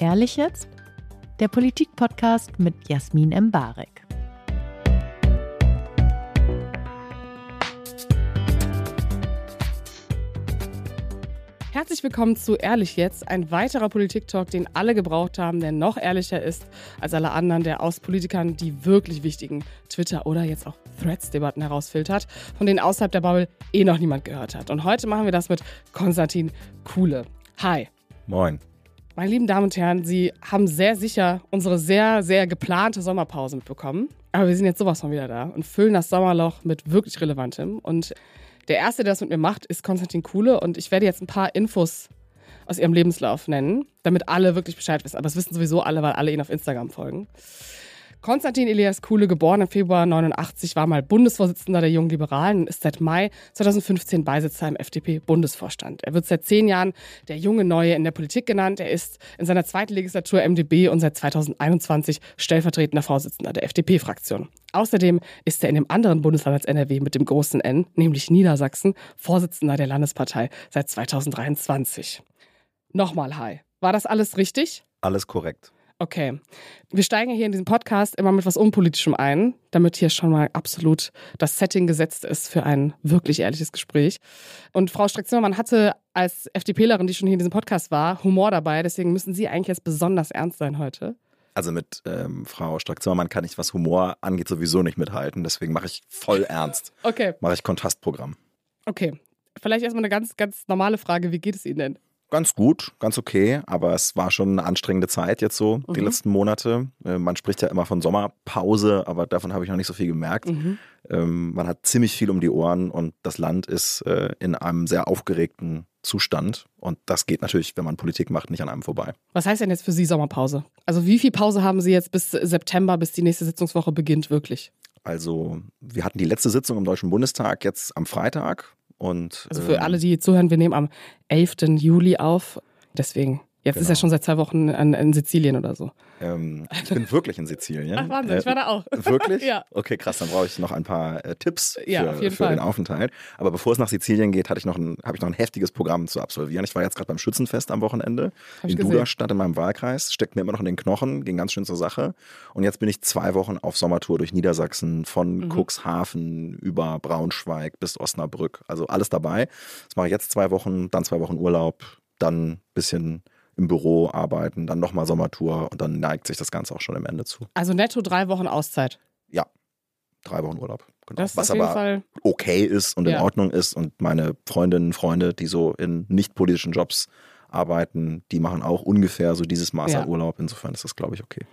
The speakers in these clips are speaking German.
Ehrlich jetzt? Der Politik-Podcast mit Jasmin Embarek. Herzlich willkommen zu Ehrlich jetzt, ein weiterer Politik-Talk, den alle gebraucht haben, der noch ehrlicher ist als alle anderen, der aus Politikern die wirklich wichtigen Twitter- oder jetzt auch Threads-Debatten herausfiltert, von denen außerhalb der Bubble eh noch niemand gehört hat. Und heute machen wir das mit Konstantin Kuhle. Hi. Moin. Meine lieben Damen und Herren, Sie haben sehr sicher unsere sehr, sehr geplante Sommerpause mitbekommen. Aber wir sind jetzt sowas von wieder da und füllen das Sommerloch mit wirklich Relevantem. Und der Erste, der das mit mir macht, ist Konstantin Kuhle und ich werde jetzt ein paar Infos aus ihrem Lebenslauf nennen, damit alle wirklich Bescheid wissen. Aber das wissen sowieso alle, weil alle ihn auf Instagram folgen. Konstantin Elias Kuhle, geboren im Februar 89, war mal Bundesvorsitzender der Jungen Liberalen und ist seit Mai 2015 Beisitzer im FDP-Bundesvorstand. Er wird seit zehn Jahren der junge Neue in der Politik genannt. Er ist in seiner zweiten Legislatur MdB und seit 2021 stellvertretender Vorsitzender der FDP-Fraktion. Außerdem ist er in dem anderen Bundesland als NRW mit dem großen N, nämlich Niedersachsen, Vorsitzender der Landespartei seit 2023. Nochmal hi. War das alles richtig? Alles korrekt. Okay. Wir steigen hier in diesem Podcast immer mit was Unpolitischem ein, damit hier schon mal absolut das Setting gesetzt ist für ein wirklich ehrliches Gespräch. Und Frau Strack-Zimmermann hatte als FDPlerin, die schon hier in diesem Podcast war, Humor dabei. Deswegen müssen Sie eigentlich jetzt besonders ernst sein heute. Also mit ähm, Frau Strack-Zimmermann kann ich, was Humor angeht, sowieso nicht mithalten. Deswegen mache ich voll ernst. Okay. Mache ich Kontrastprogramm. Okay. Vielleicht erstmal eine ganz, ganz normale Frage. Wie geht es Ihnen denn? Ganz gut, ganz okay, aber es war schon eine anstrengende Zeit jetzt so, die Mhm. letzten Monate. Äh, Man spricht ja immer von Sommerpause, aber davon habe ich noch nicht so viel gemerkt. Mhm. Ähm, Man hat ziemlich viel um die Ohren und das Land ist äh, in einem sehr aufgeregten Zustand. Und das geht natürlich, wenn man Politik macht, nicht an einem vorbei. Was heißt denn jetzt für Sie Sommerpause? Also wie viel Pause haben Sie jetzt bis September, bis die nächste Sitzungswoche beginnt, wirklich? Also, wir hatten die letzte Sitzung im Deutschen Bundestag jetzt am Freitag. Und, Also für ähm, alle, die zuhören, wir nehmen am 11. Juli auf. Deswegen. Jetzt ist Genau. er schon seit zwei Wochen in, in Sizilien oder so. Ähm, ich bin wirklich in Sizilien. Ach Wahnsinn, ich war da auch. Wirklich? Ja. Okay, krass. Dann brauche ich noch ein paar äh, Tipps für, Ja, auf jeden für Fall. den Aufenthalt. Aber bevor es nach Sizilien geht, hatte ich noch ein, habe ich noch ein heftiges Programm zu absolvieren. Ich war jetzt gerade beim Schützenfest am Wochenende Hab in. Duderstadt in meinem Wahlkreis. Steckt mir immer noch in den Knochen, ging ganz schön zur Sache. Und jetzt bin ich zwei Wochen auf Sommertour durch Niedersachsen, von Mhm. Cuxhaven über Braunschweig bis Osnabrück. Also alles dabei. Das mache ich jetzt zwei Wochen, dann zwei Wochen Urlaub, dann ein bisschen im Büro arbeiten, dann nochmal Sommertour und dann neigt sich das Ganze auch schon im Ende zu. Also netto drei Wochen Auszeit. Ja, drei Wochen Urlaub. Genau. Was aber Fall. okay ist und Ja. in Ordnung ist. Und meine Freundinnen, Freunde, die so in nicht politischen Jobs arbeiten, die machen auch ungefähr so dieses Maß Ja. an Urlaub. Insofern ist das, glaube ich, okay.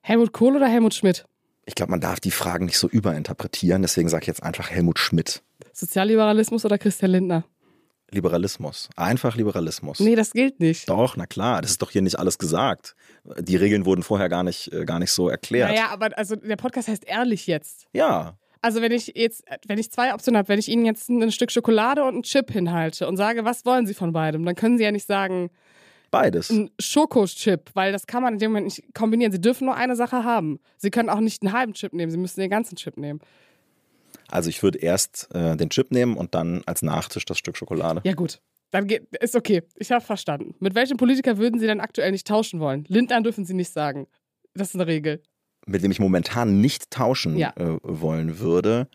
Helmut Kohl oder Helmut Schmidt? Ich glaube, man darf die Fragen nicht so überinterpretieren. Deswegen sage ich jetzt einfach Helmut Schmidt. Sozialliberalismus oder Christian Lindner? Liberalismus. Einfach Liberalismus. Nee, das gilt nicht. Doch, na klar, das ist doch hier nicht alles gesagt. Die Regeln wurden vorher gar nicht, äh, gar nicht so erklärt. Naja, aber also der Podcast heißt ehrlich jetzt. Ja, Also wenn ich jetzt, wenn ich zwei Optionen habe, wenn ich Ihnen jetzt ein Stück Schokolade und einen Chip hinhalte und sage, was wollen Sie von beidem, dann können Sie ja nicht sagen, beides. ein Schokochip, weil das kann man in dem Moment nicht kombinieren. Sie dürfen nur eine Sache haben. Sie können auch nicht einen halben Chip nehmen, Sie müssen den ganzen Chip nehmen. Also ich würde erst äh, den Chip nehmen und dann als Nachtisch das Stück Schokolade. Ja gut, dann geht, ist okay. Ich habe verstanden. Mit welchem Politiker würden Sie denn aktuell nicht tauschen wollen? Lindner dürfen Sie nicht sagen. Das ist eine Regel. mit dem ich momentan nicht tauschen Ja. äh, wollen würde.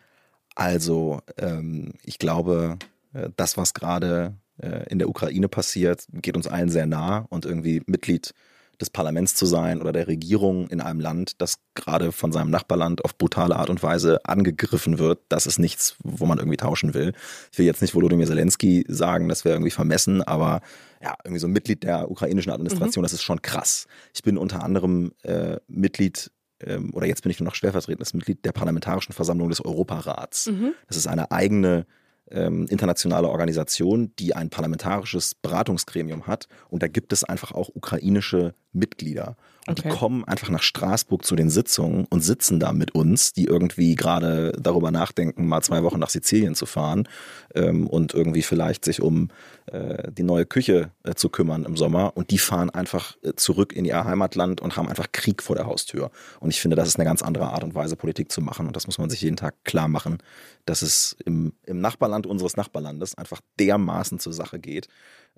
Also ähm, ich glaube, äh, das, was gerade äh, in der Ukraine passiert, geht uns allen sehr nah und irgendwie Mitglied des Parlaments zu sein oder der Regierung in einem Land, das gerade von seinem Nachbarland auf brutale Art und Weise angegriffen wird, das ist nichts, wo man irgendwie tauschen will. Ich will jetzt nicht Volodymyr Zelensky sagen, das wäre irgendwie vermessen, aber ja, irgendwie so ein Mitglied der ukrainischen Administration, das ist schon krass. Ich bin unter anderem äh, Mitglied ähm, oder jetzt bin ich nur noch stellvertretendes Mitglied der Parlamentarischen Versammlung des Europarats. Das ist eine eigene ähm, internationale Organisation, die ein parlamentarisches Beratungsgremium hat. Und da gibt es einfach auch ukrainische Mitglieder. Und Okay. die kommen einfach nach Straßburg zu den Sitzungen und sitzen da mit uns, die irgendwie gerade darüber nachdenken, mal zwei Wochen nach Sizilien zu fahren ähm, und irgendwie vielleicht sich um äh, die neue Küche äh, zu kümmern im Sommer. Und die fahren einfach äh, zurück in ihr Heimatland und haben einfach Krieg vor der Haustür. Und ich finde, das ist eine ganz andere Art und Weise, Politik zu machen. Und das muss man sich jeden Tag klar machen, dass es im, im Nachbarland unseres Nachbarlandes einfach dermaßen zur Sache geht.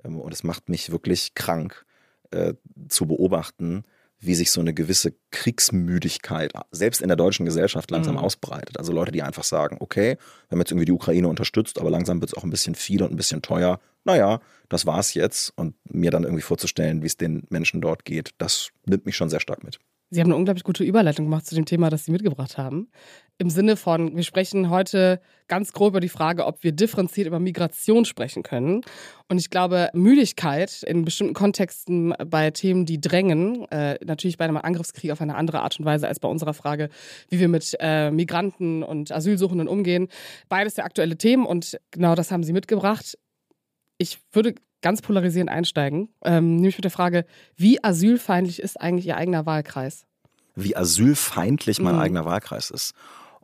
Ähm, und es macht mich wirklich krank äh, zu beobachten, wie sich so eine gewisse Kriegsmüdigkeit selbst in der deutschen Gesellschaft langsam Mhm. ausbreitet. Also Leute, die einfach sagen, okay, wir haben jetzt irgendwie die Ukraine unterstützt, aber langsam wird es auch ein bisschen viel und ein bisschen teuer. Naja, das war's jetzt. Und mir dann irgendwie vorzustellen, wie es den Menschen dort geht, das nimmt mich schon sehr stark mit. Sie haben eine unglaublich gute Überleitung gemacht zu dem Thema, das Sie mitgebracht haben. Im Sinne von, wir sprechen heute ganz grob über die Frage, ob wir differenziert über Migration sprechen können. Und ich glaube, Müdigkeit in bestimmten Kontexten bei Themen, die drängen, äh, natürlich bei einem Angriffskrieg auf eine andere Art und Weise als bei unserer Frage, wie wir mit äh, Migranten und Asylsuchenden umgehen. Beides sehr aktuelle Themen und genau das haben Sie mitgebracht. Ich würde ganz polarisierend einsteigen, ähm, nämlich mit der Frage, wie asylfeindlich ist eigentlich Ihr eigener Wahlkreis? Wie asylfeindlich mein Mhm. eigener Wahlkreis ist.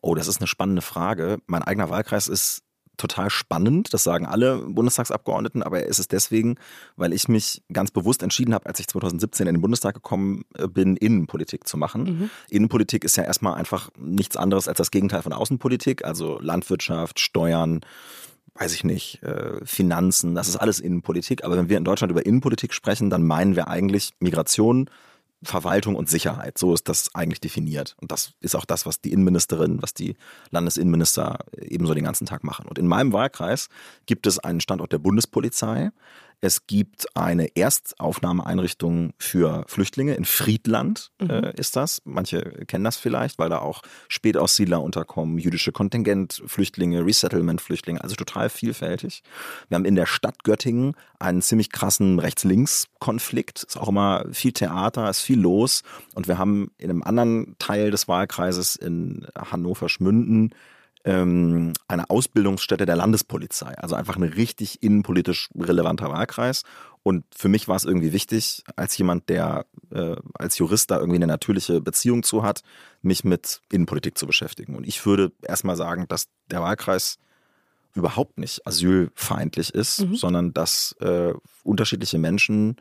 Oh, das ist eine spannende Frage. Mein eigener Wahlkreis ist total spannend, das sagen alle Bundestagsabgeordneten, aber es ist deswegen, weil ich mich ganz bewusst entschieden habe, als ich 2017 in den Bundestag gekommen äh, bin, Innenpolitik zu machen. Mhm. Innenpolitik ist ja erstmal einfach nichts anderes als das Gegenteil von Außenpolitik, also Landwirtschaft, Steuern, weiß ich nicht, äh, Finanzen, das ist alles Innenpolitik. Aber wenn wir in Deutschland über Innenpolitik sprechen, dann meinen wir eigentlich Migration, Verwaltung und Sicherheit. So ist das eigentlich definiert. Und das ist auch das, was die Innenministerin, was die Landesinnenminister ebenso den ganzen Tag machen. Und in meinem Wahlkreis gibt es einen Standort der Bundespolizei. Es gibt eine Erstaufnahmeeinrichtung für Flüchtlinge in Friedland äh, ist das. Manche kennen das vielleicht, weil da auch Spätaussiedler unterkommen, jüdische Kontingentflüchtlinge, Resettlement-Flüchtlinge, also total vielfältig. Wir haben in der Stadt Göttingen einen ziemlich krassen Rechts-Links-Konflikt. Ist auch immer viel Theater, ist viel los. Und wir haben in einem anderen Teil des Wahlkreises in Hannover-Schmünden ähm, eine Ausbildungsstätte der Landespolizei. Also einfach ein richtig innenpolitisch relevanter Wahlkreis. Und für mich war es irgendwie wichtig, als jemand, der äh, als Jurist da irgendwie eine natürliche Beziehung zu hat, mich mit Innenpolitik zu beschäftigen. Und ich würde erstmal sagen, dass der Wahlkreis überhaupt nicht asylfeindlich ist, Mhm. sondern dass äh, unterschiedliche Menschen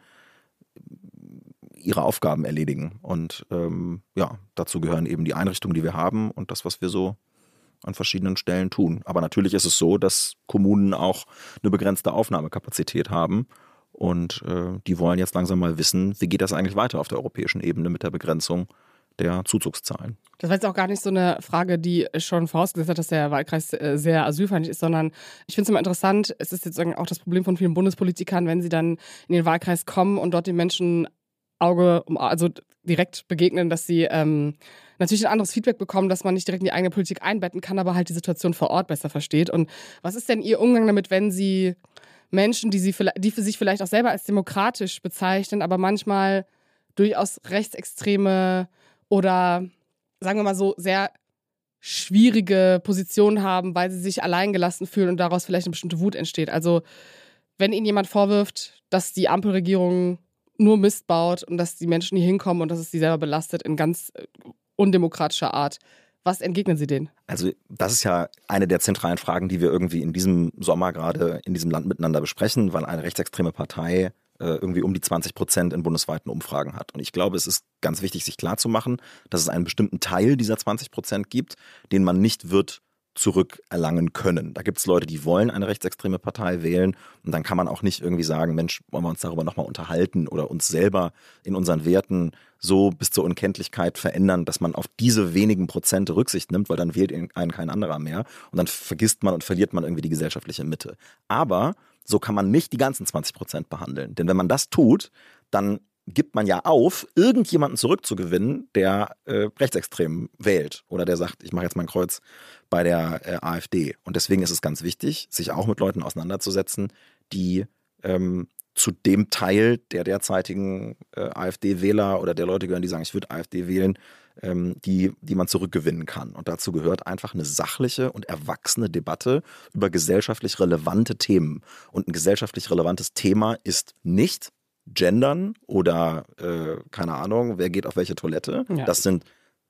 ihre Aufgaben erledigen. Und ähm, ja, dazu gehören eben die Einrichtungen, die wir haben und das, was wir so an verschiedenen Stellen tun. Aber natürlich ist es so, dass Kommunen auch eine begrenzte Aufnahmekapazität haben. Und äh, die wollen jetzt langsam mal wissen, wie geht das eigentlich weiter auf der europäischen Ebene mit der Begrenzung der Zuzugszahlen. Das war jetzt auch gar nicht so eine Frage, die schon vorausgesetzt hat, dass der Wahlkreis äh, sehr asylfeindlich ist, sondern ich finde es immer interessant, es ist jetzt auch das Problem von vielen Bundespolitikern, wenn sie dann in den Wahlkreis kommen und dort den Menschen Auge um also direkt begegnen, dass sie ähm, natürlich ein anderes Feedback bekommen, dass man nicht direkt in die eigene Politik einbetten kann, aber halt die Situation vor Ort besser versteht. Und was ist denn Ihr Umgang damit, wenn Sie Menschen, die, sie, die für sich vielleicht auch selber als demokratisch bezeichnen, aber manchmal durchaus rechtsextreme oder sagen wir mal so sehr schwierige Positionen haben, weil sie sich alleingelassen fühlen und daraus vielleicht eine bestimmte Wut entsteht. Also wenn Ihnen jemand vorwirft, dass die Ampelregierung nur Mist baut und dass die Menschen hier hinkommen und dass es sie selber belastet in ganz äh, undemokratischer Art, was entgegnen Sie denen? Also das ist ja eine der zentralen Fragen, die wir irgendwie in diesem Sommer gerade in diesem Land miteinander besprechen, weil eine rechtsextreme Partei äh, irgendwie um die 20 Prozent in bundesweiten Umfragen hat. Und ich glaube, es ist ganz wichtig, sich klarzumachen, dass es einen bestimmten Teil dieser 20 Prozent gibt, den man nicht wird zurückerlangen können. Da gibt es Leute, die wollen eine rechtsextreme Partei wählen und dann kann man auch nicht irgendwie sagen, Mensch, wollen wir uns darüber nochmal unterhalten oder uns selber in unseren Werten so bis zur Unkenntlichkeit verändern, dass man auf diese wenigen Prozente Rücksicht nimmt, weil dann wählt einen kein anderer mehr und dann vergisst man und verliert man irgendwie die gesellschaftliche Mitte. Aber so kann man nicht die ganzen 20 Prozent behandeln. Denn wenn man das tut, dann gibt man ja auf, irgendjemanden zurückzugewinnen, der äh, rechtsextrem wählt oder der sagt, ich mache jetzt mein Kreuz bei der äh, AfD. Und deswegen ist es ganz wichtig, sich auch mit Leuten auseinanderzusetzen, die ähm, zu dem Teil der derzeitigen äh, AfD-Wähler oder der Leute gehören, die sagen, ich würde AfD wählen, ähm, die, die man zurückgewinnen kann. Und dazu gehört einfach eine sachliche und erwachsene Debatte über gesellschaftlich relevante Themen. Und ein gesellschaftlich relevantes Thema ist nicht gendern oder äh, keine Ahnung, wer geht auf welche Toilette. Ja. Das sind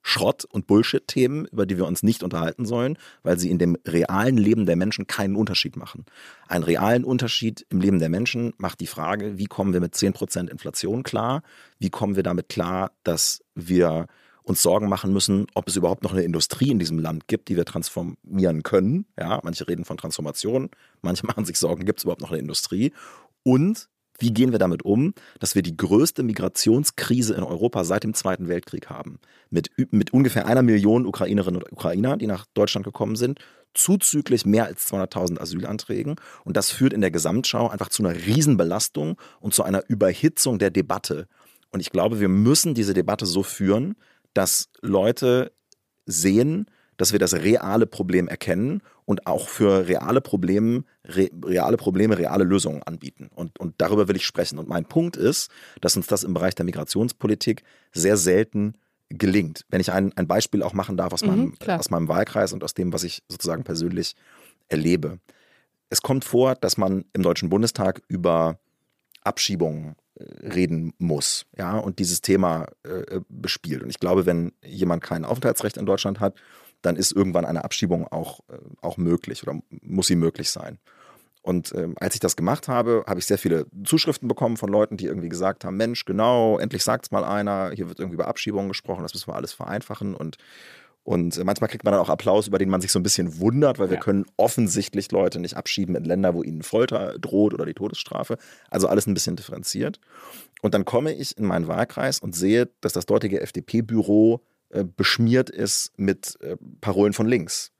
Schrott- und Bullshit-Themen, über die wir uns nicht unterhalten sollen, weil sie in dem realen Leben der Menschen keinen Unterschied machen. Einen realen Unterschied im Leben der Menschen macht die Frage, wie kommen wir mit 10% Inflation klar? Wie kommen wir damit klar, dass wir uns Sorgen machen müssen, ob es überhaupt noch eine Industrie in diesem Land gibt, die wir transformieren können. Ja, manche reden von Transformation, manche machen sich Sorgen, gibt es überhaupt noch eine Industrie? Und wie gehen wir damit um, dass wir die größte Migrationskrise in Europa seit dem Zweiten Weltkrieg haben? Mit, mit ungefähr einer Million Ukrainerinnen und Ukrainer, die nach Deutschland gekommen sind, zuzüglich mehr als 200.000 Asylanträgen. Und das führt in der Gesamtschau einfach zu einer Riesenbelastung und zu einer Überhitzung der Debatte. Und ich glaube, wir müssen diese Debatte so führen, dass Leute sehen, dass wir das reale Problem erkennen und auch für reale Probleme, re, reale Probleme, reale Lösungen anbieten. Und, und darüber will ich sprechen. Und mein Punkt ist, dass uns das im Bereich der Migrationspolitik sehr selten gelingt. Wenn ich ein, ein Beispiel auch machen darf aus, Mhm, meinem, klar. aus meinem Wahlkreis und aus dem, was ich sozusagen persönlich erlebe. Es kommt vor, dass man im Deutschen Bundestag über Abschiebungen äh, reden muss, ja, und dieses Thema äh, bespielt. Und ich glaube, wenn jemand kein Aufenthaltsrecht in Deutschland hat, dann ist irgendwann eine Abschiebung auch, äh, auch möglich oder muss sie möglich sein. Und ähm, als ich das gemacht habe, habe ich sehr viele Zuschriften bekommen von Leuten, die irgendwie gesagt haben, Mensch, genau, endlich sagt es mal einer, hier wird irgendwie über Abschiebungen gesprochen, das müssen wir alles vereinfachen und und äh, manchmal kriegt man dann auch Applaus, über den man sich so ein bisschen wundert, weil wir Ja. können offensichtlich Leute nicht abschieben in Länder, wo ihnen Folter droht oder die Todesstrafe. Also alles ein bisschen differenziert. Und dann komme ich in meinen Wahlkreis und sehe, dass das dortige FDP-Büro äh, beschmiert ist mit äh, Parolen von links.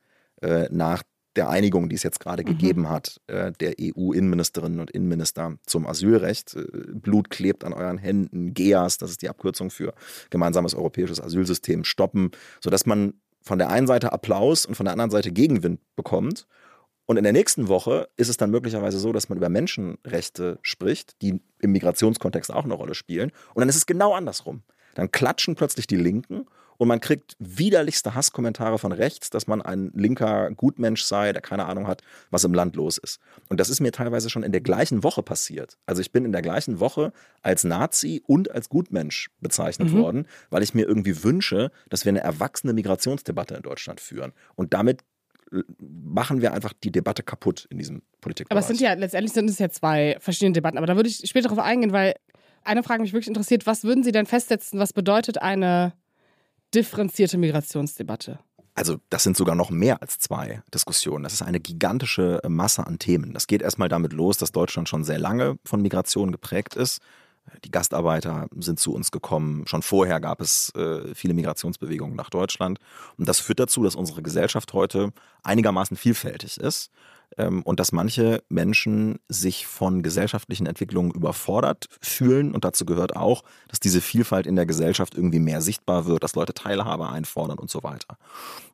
Äh, nach der Einigung, die es jetzt gerade gegeben hat, äh, der EU-Innenministerinnen und Innenminister zum Asylrecht. Blut klebt an euren Händen, GEAS, das ist die Abkürzung für gemeinsames europäisches Asylsystem, stoppen, sodass man von der einen Seite Applaus und von der anderen Seite Gegenwind bekommt. Und in der nächsten Woche ist es dann möglicherweise so, dass man über Menschenrechte spricht, die im Migrationskontext auch eine Rolle spielen. Und dann ist es genau andersrum. Dann klatschen plötzlich die Linken und man kriegt widerlichste Hasskommentare von rechts, dass man ein linker Gutmensch sei, der keine Ahnung hat, was im Land los ist. Und das ist mir teilweise schon in der gleichen Woche passiert. Also ich bin in der gleichen Woche als Nazi und als Gutmensch bezeichnet Mhm. worden, weil ich mir irgendwie wünsche, dass wir eine erwachsene Migrationsdebatte in Deutschland führen. Und damit äh, machen wir einfach die Debatte kaputt in diesem Politikbereich. Aber es sind ja, letztendlich sind es ja zwei verschiedene Debatten. Aber da würde ich später darauf eingehen, weil eine Frage mich wirklich interessiert, was würden Sie denn festsetzen, was bedeutet eine differenzierte Migrationsdebatte? Also das sind sogar noch mehr als zwei Diskussionen. Das ist eine gigantische Masse an Themen. Das geht erstmal damit los, dass Deutschland schon sehr lange von Migration geprägt ist. Die Gastarbeiter sind zu uns gekommen. Schon vorher gab es äh, viele Migrationsbewegungen nach Deutschland. Und das führt dazu, dass unsere Gesellschaft heute einigermaßen vielfältig ist und dass manche Menschen sich von gesellschaftlichen Entwicklungen überfordert fühlen. Und dazu gehört auch, dass diese Vielfalt in der Gesellschaft irgendwie mehr sichtbar wird, dass Leute Teilhabe einfordern und so weiter.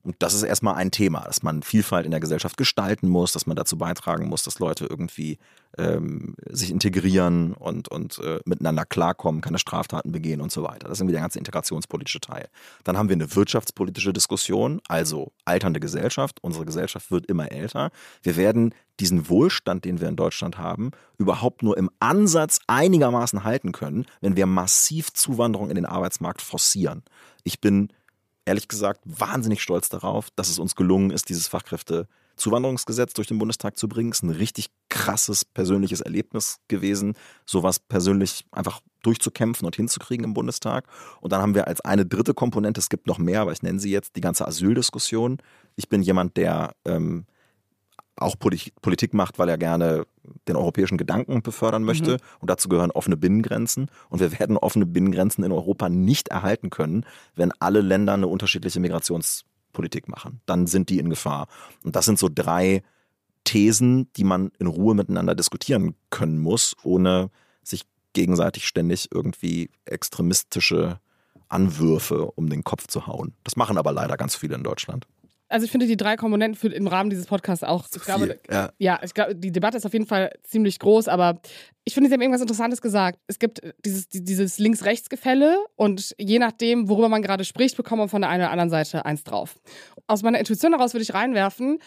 Und das ist erstmal ein Thema, dass man Vielfalt in der Gesellschaft gestalten muss, dass man dazu beitragen muss, dass Leute irgendwie ähm, sich integrieren und, und äh, miteinander klarkommen, keine Straftaten begehen und so weiter. Das ist irgendwie der ganze integrationspolitische Teil. Dann haben wir eine wirtschaftspolitische Diskussion, also alternde Gesellschaft. Unsere Gesellschaft wird immer älter. Wir werden diesen Wohlstand, den wir in Deutschland haben, überhaupt nur im Ansatz einigermaßen halten können, wenn wir massiv Zuwanderung in den Arbeitsmarkt forcieren. Ich bin ehrlich gesagt wahnsinnig stolz darauf, dass es uns gelungen ist, dieses Fachkräftezuwanderungsgesetz durch den Bundestag zu bringen. Es ist ein richtig krasses persönliches Erlebnis gewesen, sowas persönlich einfach durchzukämpfen und hinzukriegen im Bundestag. Und dann haben wir als eine dritte Komponente, es gibt noch mehr, aber ich nenne sie jetzt, die ganze Asyldiskussion. Ich bin jemand, der ähm, auch Politik, macht, weil er gerne den europäischen Gedanken befördern möchte. Und dazu gehören offene Binnengrenzen. Und wir werden offene Binnengrenzen in Europa nicht erhalten können, wenn alle Länder eine unterschiedliche Migrationspolitik machen. Dann sind die in Gefahr. Und das sind so drei Thesen, die man in Ruhe miteinander diskutieren können muss, ohne sich gegenseitig ständig irgendwie extremistische Anwürfe um den Kopf zu hauen. Das machen aber leider ganz viele in Deutschland. Also ich finde die drei Komponenten für, im Rahmen dieses Podcasts auch. ich glaube, viel, ja. ja, ich glaube, die Debatte ist auf jeden Fall ziemlich groß, aber ich finde, Sie haben irgendwas Interessantes gesagt. Es gibt dieses, die- dieses Links-Rechts-Gefälle und je nachdem, worüber man gerade spricht, bekommt man von der einen oder anderen Seite eins drauf. Aus meiner Intuition heraus würde ich reinwerfen,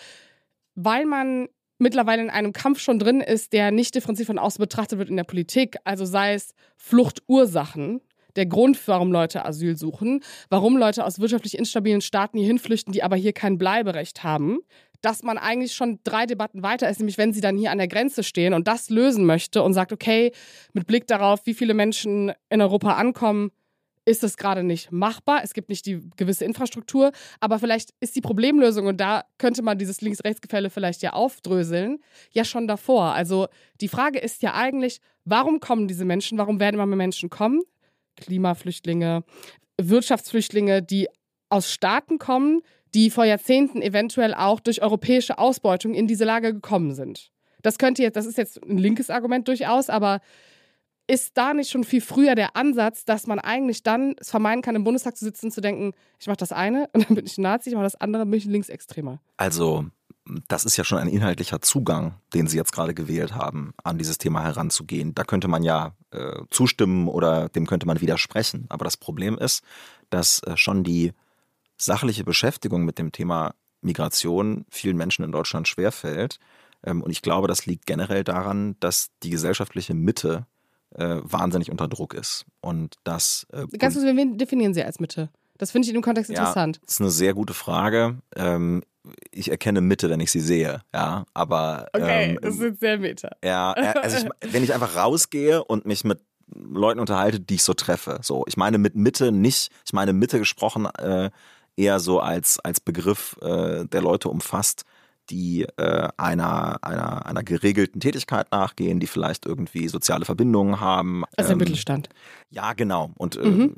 weil man mittlerweile in einem Kampf schon drin ist, der nicht differenziert von außen betrachtet wird in der Politik. Also sei es Fluchtursachen, der Grund, warum Leute Asyl suchen, warum Leute aus wirtschaftlich instabilen Staaten hier hinflüchten, die aber hier kein Bleiberecht haben, dass man eigentlich schon drei Debatten weiter ist, nämlich wenn sie dann hier an der Grenze stehen und das lösen möchte und sagt, okay, mit Blick darauf, wie viele Menschen in Europa ankommen, ist es gerade nicht machbar. Es gibt nicht die gewisse Infrastruktur, aber vielleicht ist die Problemlösung, und da könnte man dieses Links-Rechts-Gefälle vielleicht ja aufdröseln, ja schon davor. Also die Frage ist ja eigentlich, warum kommen diese Menschen, warum werden immer mehr Menschen kommen? Klimaflüchtlinge, Wirtschaftsflüchtlinge, die aus Staaten kommen, die vor Jahrzehnten eventuell auch durch europäische Ausbeutung in diese Lage gekommen sind. Das könnte jetzt, das ist jetzt ein linkes Argument durchaus, aber ist da nicht schon viel früher der Ansatz, dass man eigentlich dann es vermeiden kann, im Bundestag zu sitzen und zu denken, ich mache das eine und dann bin ich ein Nazi, ich mache das andere, bin ich ein Linksextremer? Also, das ist ja schon ein inhaltlicher Zugang, den Sie jetzt gerade gewählt haben, an dieses Thema heranzugehen. Da könnte man ja äh, zustimmen oder dem könnte man widersprechen. Aber das Problem ist, dass äh, schon die sachliche Beschäftigung mit dem Thema Migration vielen Menschen in Deutschland schwerfällt. Ähm, und ich glaube, das liegt generell daran, dass die gesellschaftliche Mitte äh, wahnsinnig unter Druck ist. Und das. Äh, Ganz kurz, wen definieren Sie als Mitte? Das finde ich in dem Kontext ja, interessant. Das ist eine sehr gute Frage. Ähm, ich erkenne Mitte, wenn ich sie sehe, ja, aber. Okay, ähm, das ist sehr Mitte. Ja, also ich, wenn ich einfach rausgehe und mich mit Leuten unterhalte, die ich so treffe. So, ich meine mit Mitte nicht, ich meine Mitte gesprochen äh, eher so als, als Begriff, äh, der Leute umfasst, die äh, einer, einer, einer geregelten Tätigkeit nachgehen, die vielleicht irgendwie soziale Verbindungen haben. Also ähm, Mittelstand. Ja, genau. Und äh, mhm.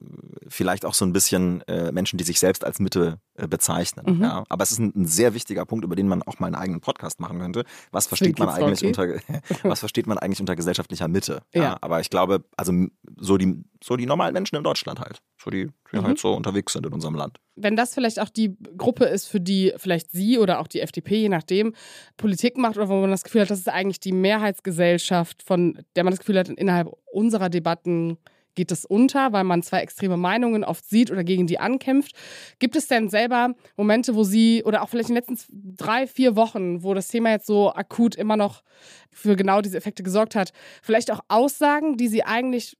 vielleicht auch so ein bisschen äh, Menschen, die sich selbst als Mitte äh, bezeichnen. Mhm. Ja. Aber es ist ein, ein, sehr wichtiger Punkt, über den man auch mal einen eigenen Podcast machen könnte. Was versteht man eigentlich unter was versteht man eigentlich unter gesellschaftlicher Mitte? Ja. ja. Aber ich glaube, also so die, so die normalen Menschen in Deutschland halt. So die, die mhm. halt so unterwegs sind in unserem Land. Wenn das vielleicht auch die Gruppe ist, für die vielleicht Sie oder auch die FDP, je nachdem, Politik macht oder wo man das Gefühl hat, das ist eigentlich die Mehrheitsgesellschaft, von der man das Gefühl hat, innerhalb unserer Debatten geht es unter, weil man zwei extreme Meinungen oft sieht oder gegen die ankämpft. Gibt es denn selber Momente, wo Sie oder auch vielleicht in den letzten drei, vier Wochen, wo das Thema jetzt so akut immer noch für genau diese Effekte gesorgt hat, vielleicht auch Aussagen, die Sie eigentlich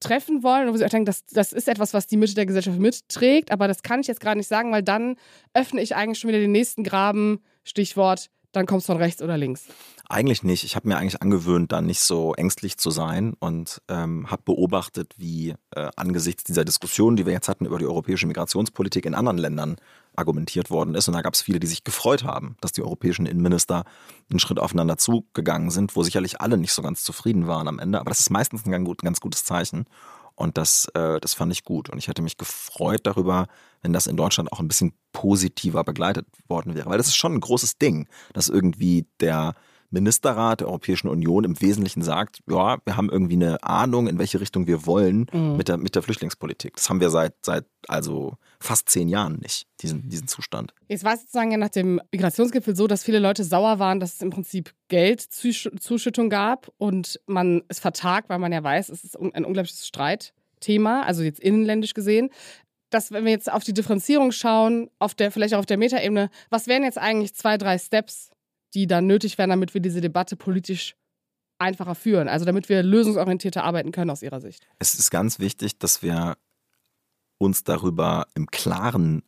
treffen wollen wo Sie auch denken, das, das ist etwas, was die Mitte der Gesellschaft mitträgt, aber das kann ich jetzt gerade nicht sagen, weil dann öffne ich eigentlich schon wieder den nächsten Graben, Stichwort dann kommst du von rechts oder links? Eigentlich nicht. Ich habe mir eigentlich angewöhnt, da nicht so ängstlich zu sein und ähm, habe beobachtet, wie äh, angesichts dieser Diskussion, die wir jetzt hatten über die europäische Migrationspolitik in anderen Ländern argumentiert worden ist. Und da gab es viele, die sich gefreut haben, dass die europäischen Innenminister einen Schritt aufeinander zugegangen sind, wo sicherlich alle nicht so ganz zufrieden waren am Ende. Aber das ist meistens ein ganz gutes Zeichen. Und das, äh, das fand ich gut. Und ich hätte mich gefreut darüber, wenn das in Deutschland auch ein bisschen positiver begleitet worden wäre. Weil das ist schon ein großes Ding, dass irgendwie der Ministerrat der Europäischen Union im Wesentlichen sagt, ja, wir haben irgendwie eine Ahnung, in welche Richtung wir wollen mhm. mit, der, mit der Flüchtlingspolitik. Das haben wir seit, seit also fast zehn Jahren nicht, diesen, diesen Zustand. Jetzt war es sozusagen ja nach dem Migrationsgipfel so, dass viele Leute sauer waren, dass es im Prinzip Geldzuschüttung gab und man es vertagt, weil man ja weiß, es ist ein unglaubliches Streitthema, also jetzt innenländisch gesehen dass wenn wir jetzt auf die Differenzierung schauen, auf der, vielleicht auch auf der Metaebene, was wären jetzt eigentlich zwei, drei Steps, die dann nötig wären, damit wir diese Debatte politisch einfacher führen, also damit wir lösungsorientierter arbeiten können aus Ihrer Sicht? Es ist ganz wichtig, dass wir uns darüber im Klaren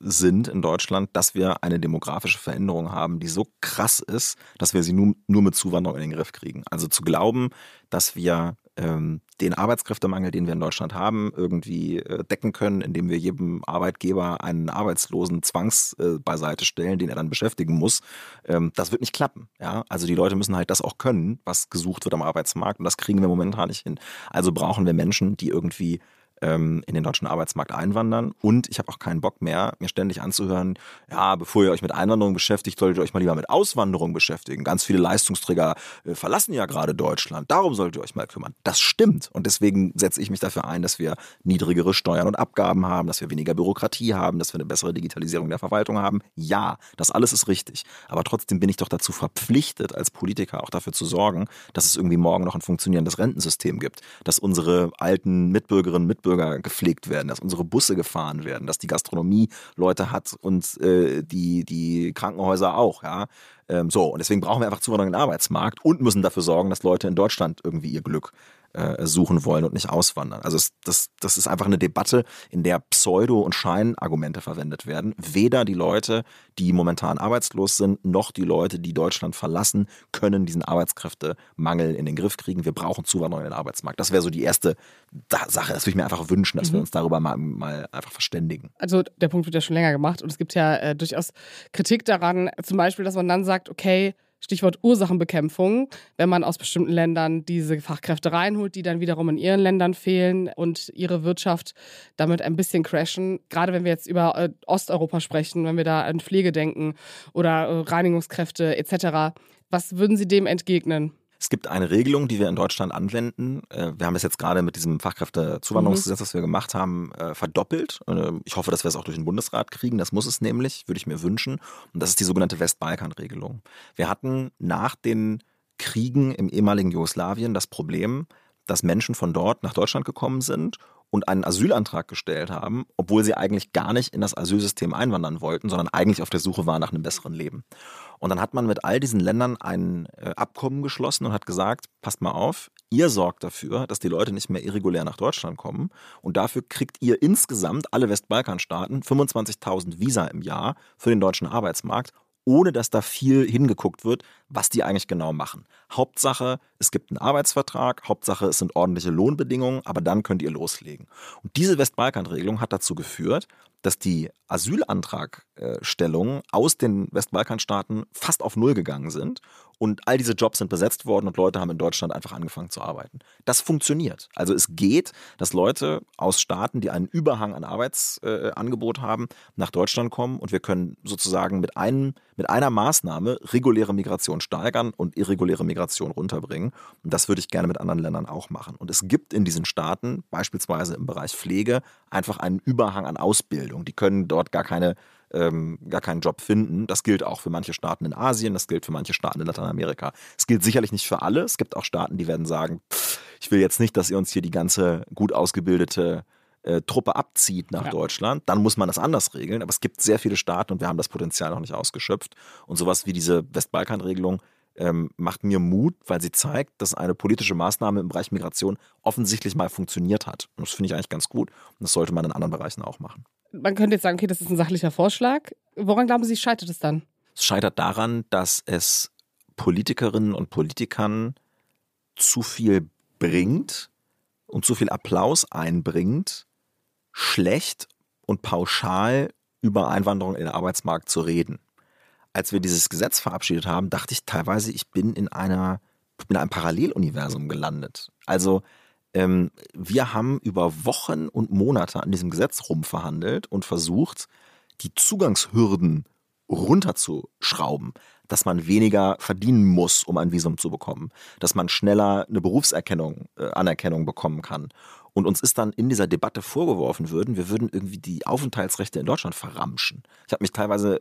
sind in Deutschland, dass wir eine demografische Veränderung haben, die so krass ist, dass wir sie nur, nur mit Zuwanderung in den Griff kriegen. Also zu glauben, dass wir ähm, den Arbeitskräftemangel, den wir in Deutschland haben, irgendwie äh, decken können, indem wir jedem Arbeitgeber einen Arbeitslosen zwangs äh, beiseite stellen, den er dann beschäftigen muss. Ähm, das wird nicht klappen. Ja? Also die Leute müssen halt das auch können, was gesucht wird am Arbeitsmarkt und das kriegen wir momentan nicht hin. Also brauchen wir Menschen, die irgendwie ähm, in den deutschen Arbeitsmarkt einwandern. Und ich habe auch keinen Bock mehr, mir ständig anzuhören, ja, bevor ihr euch mit Einwanderung beschäftigt, solltet ihr euch mal lieber mit Auswanderung beschäftigen. Ganz viele Leistungsträger äh, verlassen ja gerade Deutschland. Darum solltet ihr euch mal kümmern. Das stimmt. Und deswegen setze ich mich dafür ein, dass wir niedrigere Steuern und Abgaben haben, dass wir weniger Bürokratie haben, dass wir eine bessere Digitalisierung der Verwaltung haben. Ja, das alles ist richtig. Aber trotzdem bin ich doch dazu verpflichtet, als Politiker auch dafür zu sorgen, dass es irgendwie morgen noch ein funktionierendes Rentensystem gibt, dass unsere alten Mitbürgerinnen und Mitbürger Bundesbürger gepflegt werden, dass unsere Busse gefahren werden, dass die Gastronomie Leute hat und äh, die, die Krankenhäuser auch, ja. Ähm, so, und deswegen brauchen wir einfach Zuwanderung in den Arbeitsmarkt und müssen dafür sorgen, dass Leute in Deutschland irgendwie ihr Glück äh, suchen wollen und nicht auswandern. Also es, das, das ist einfach eine Debatte, in der Pseudo- und Scheinargumente verwendet werden. Weder die Leute, die momentan arbeitslos sind, noch die Leute, die Deutschland verlassen, können diesen Arbeitskräftemangel in den Griff kriegen. Wir brauchen Zuwanderung in den Arbeitsmarkt. Das wäre so die erste Sache. Das würde ich mir einfach wünschen, dass mhm. wir uns darüber mal, mal einfach verständigen. Also der Punkt wird ja schon länger gemacht und es gibt ja äh, durchaus Kritik daran, zum Beispiel, dass man dann sagt, okay, Stichwort Ursachenbekämpfung, wenn man aus bestimmten Ländern diese Fachkräfte reinholt, die dann wiederum in ihren Ländern fehlen und ihre Wirtschaft damit ein bisschen crashen. Gerade wenn wir jetzt über äh, Osteuropa sprechen, wenn wir da an Pflege denken oder äh, Reinigungskräfte etc. Was würden Sie dem entgegnen? Es gibt eine Regelung, die wir in Deutschland anwenden. Äh, wir haben es jetzt gerade mit diesem Fachkräftezuwanderungsgesetz, das wir gemacht haben, äh, verdoppelt. Äh, ich hoffe, dass wir es auch durch den Bundesrat kriegen. Das muss es nämlich, würde ich mir wünschen. Und das ist die sogenannte Westbalkan-Regelung. Wir hatten nach den Kriegen im ehemaligen Jugoslawien das Problem, dass Menschen von dort nach Deutschland gekommen sind und einen Asylantrag gestellt haben, obwohl sie eigentlich gar nicht in das Asylsystem einwandern wollten, sondern eigentlich auf der Suche waren nach einem besseren Leben. Und dann hat man mit all diesen Ländern ein äh, Abkommen geschlossen und hat gesagt, passt mal auf, ihr sorgt dafür, dass die Leute nicht mehr irregulär nach Deutschland kommen. Und dafür kriegt ihr insgesamt, alle Westbalkanstaaten, 25.000 Visa im Jahr für den deutschen Arbeitsmarkt ohne dass da viel hingeguckt wird, was die eigentlich genau machen. Hauptsache, es gibt einen Arbeitsvertrag, Hauptsache, es sind ordentliche Lohnbedingungen, aber dann könnt ihr loslegen. Und diese Westbalkan-Regelung hat dazu geführt, dass die Asylantragstellungen aus den Westbalkanstaaten fast auf Null gegangen sind und all diese Jobs sind besetzt worden und Leute haben in Deutschland einfach angefangen zu arbeiten. Das funktioniert. Also es geht, dass Leute aus Staaten, die einen Überhang an Arbeitsangebot äh, haben, nach Deutschland kommen und wir können sozusagen mit, einem, mit einer Maßnahme reguläre Migration steigern und irreguläre Migration runterbringen. Und das würde ich gerne mit anderen Ländern auch machen. Und es gibt in diesen Staaten, beispielsweise im Bereich Pflege, einfach einen Überhang an Ausbildung. Die können dort gar keine ähm, gar keinen Job finden. Das gilt auch für manche Staaten in Asien, das gilt für manche Staaten in Lateinamerika. Es gilt sicherlich nicht für alle. Es gibt auch Staaten, die werden sagen, pff, ich will jetzt nicht, dass ihr uns hier die ganze gut ausgebildete äh, Truppe abzieht nach ja. Deutschland, dann muss man das anders regeln. Aber es gibt sehr viele Staaten und wir haben das Potenzial noch nicht ausgeschöpft. Und sowas wie diese Westbalkan-Regelung ähm, macht mir Mut, weil sie zeigt, dass eine politische Maßnahme im Bereich Migration offensichtlich mal funktioniert hat. Und das finde ich eigentlich ganz gut. Und das sollte man in anderen Bereichen auch machen man könnte jetzt sagen, okay, das ist ein sachlicher Vorschlag. Woran glauben Sie, scheitert es dann? Es scheitert daran, dass es Politikerinnen und Politikern zu viel bringt und zu viel Applaus einbringt, schlecht und pauschal über Einwanderung in den Arbeitsmarkt zu reden. Als wir dieses Gesetz verabschiedet haben, dachte ich teilweise, ich bin in einer in einem Paralleluniversum gelandet. Also ähm, wir haben über Wochen und Monate an diesem Gesetz rumverhandelt und versucht, die Zugangshürden runterzuschrauben, dass man weniger verdienen muss, um ein Visum zu bekommen, dass man schneller eine Berufserkennung, äh, Anerkennung bekommen kann und uns ist dann in dieser Debatte vorgeworfen würden, wir würden irgendwie die Aufenthaltsrechte in Deutschland verramschen. Ich habe mich teilweise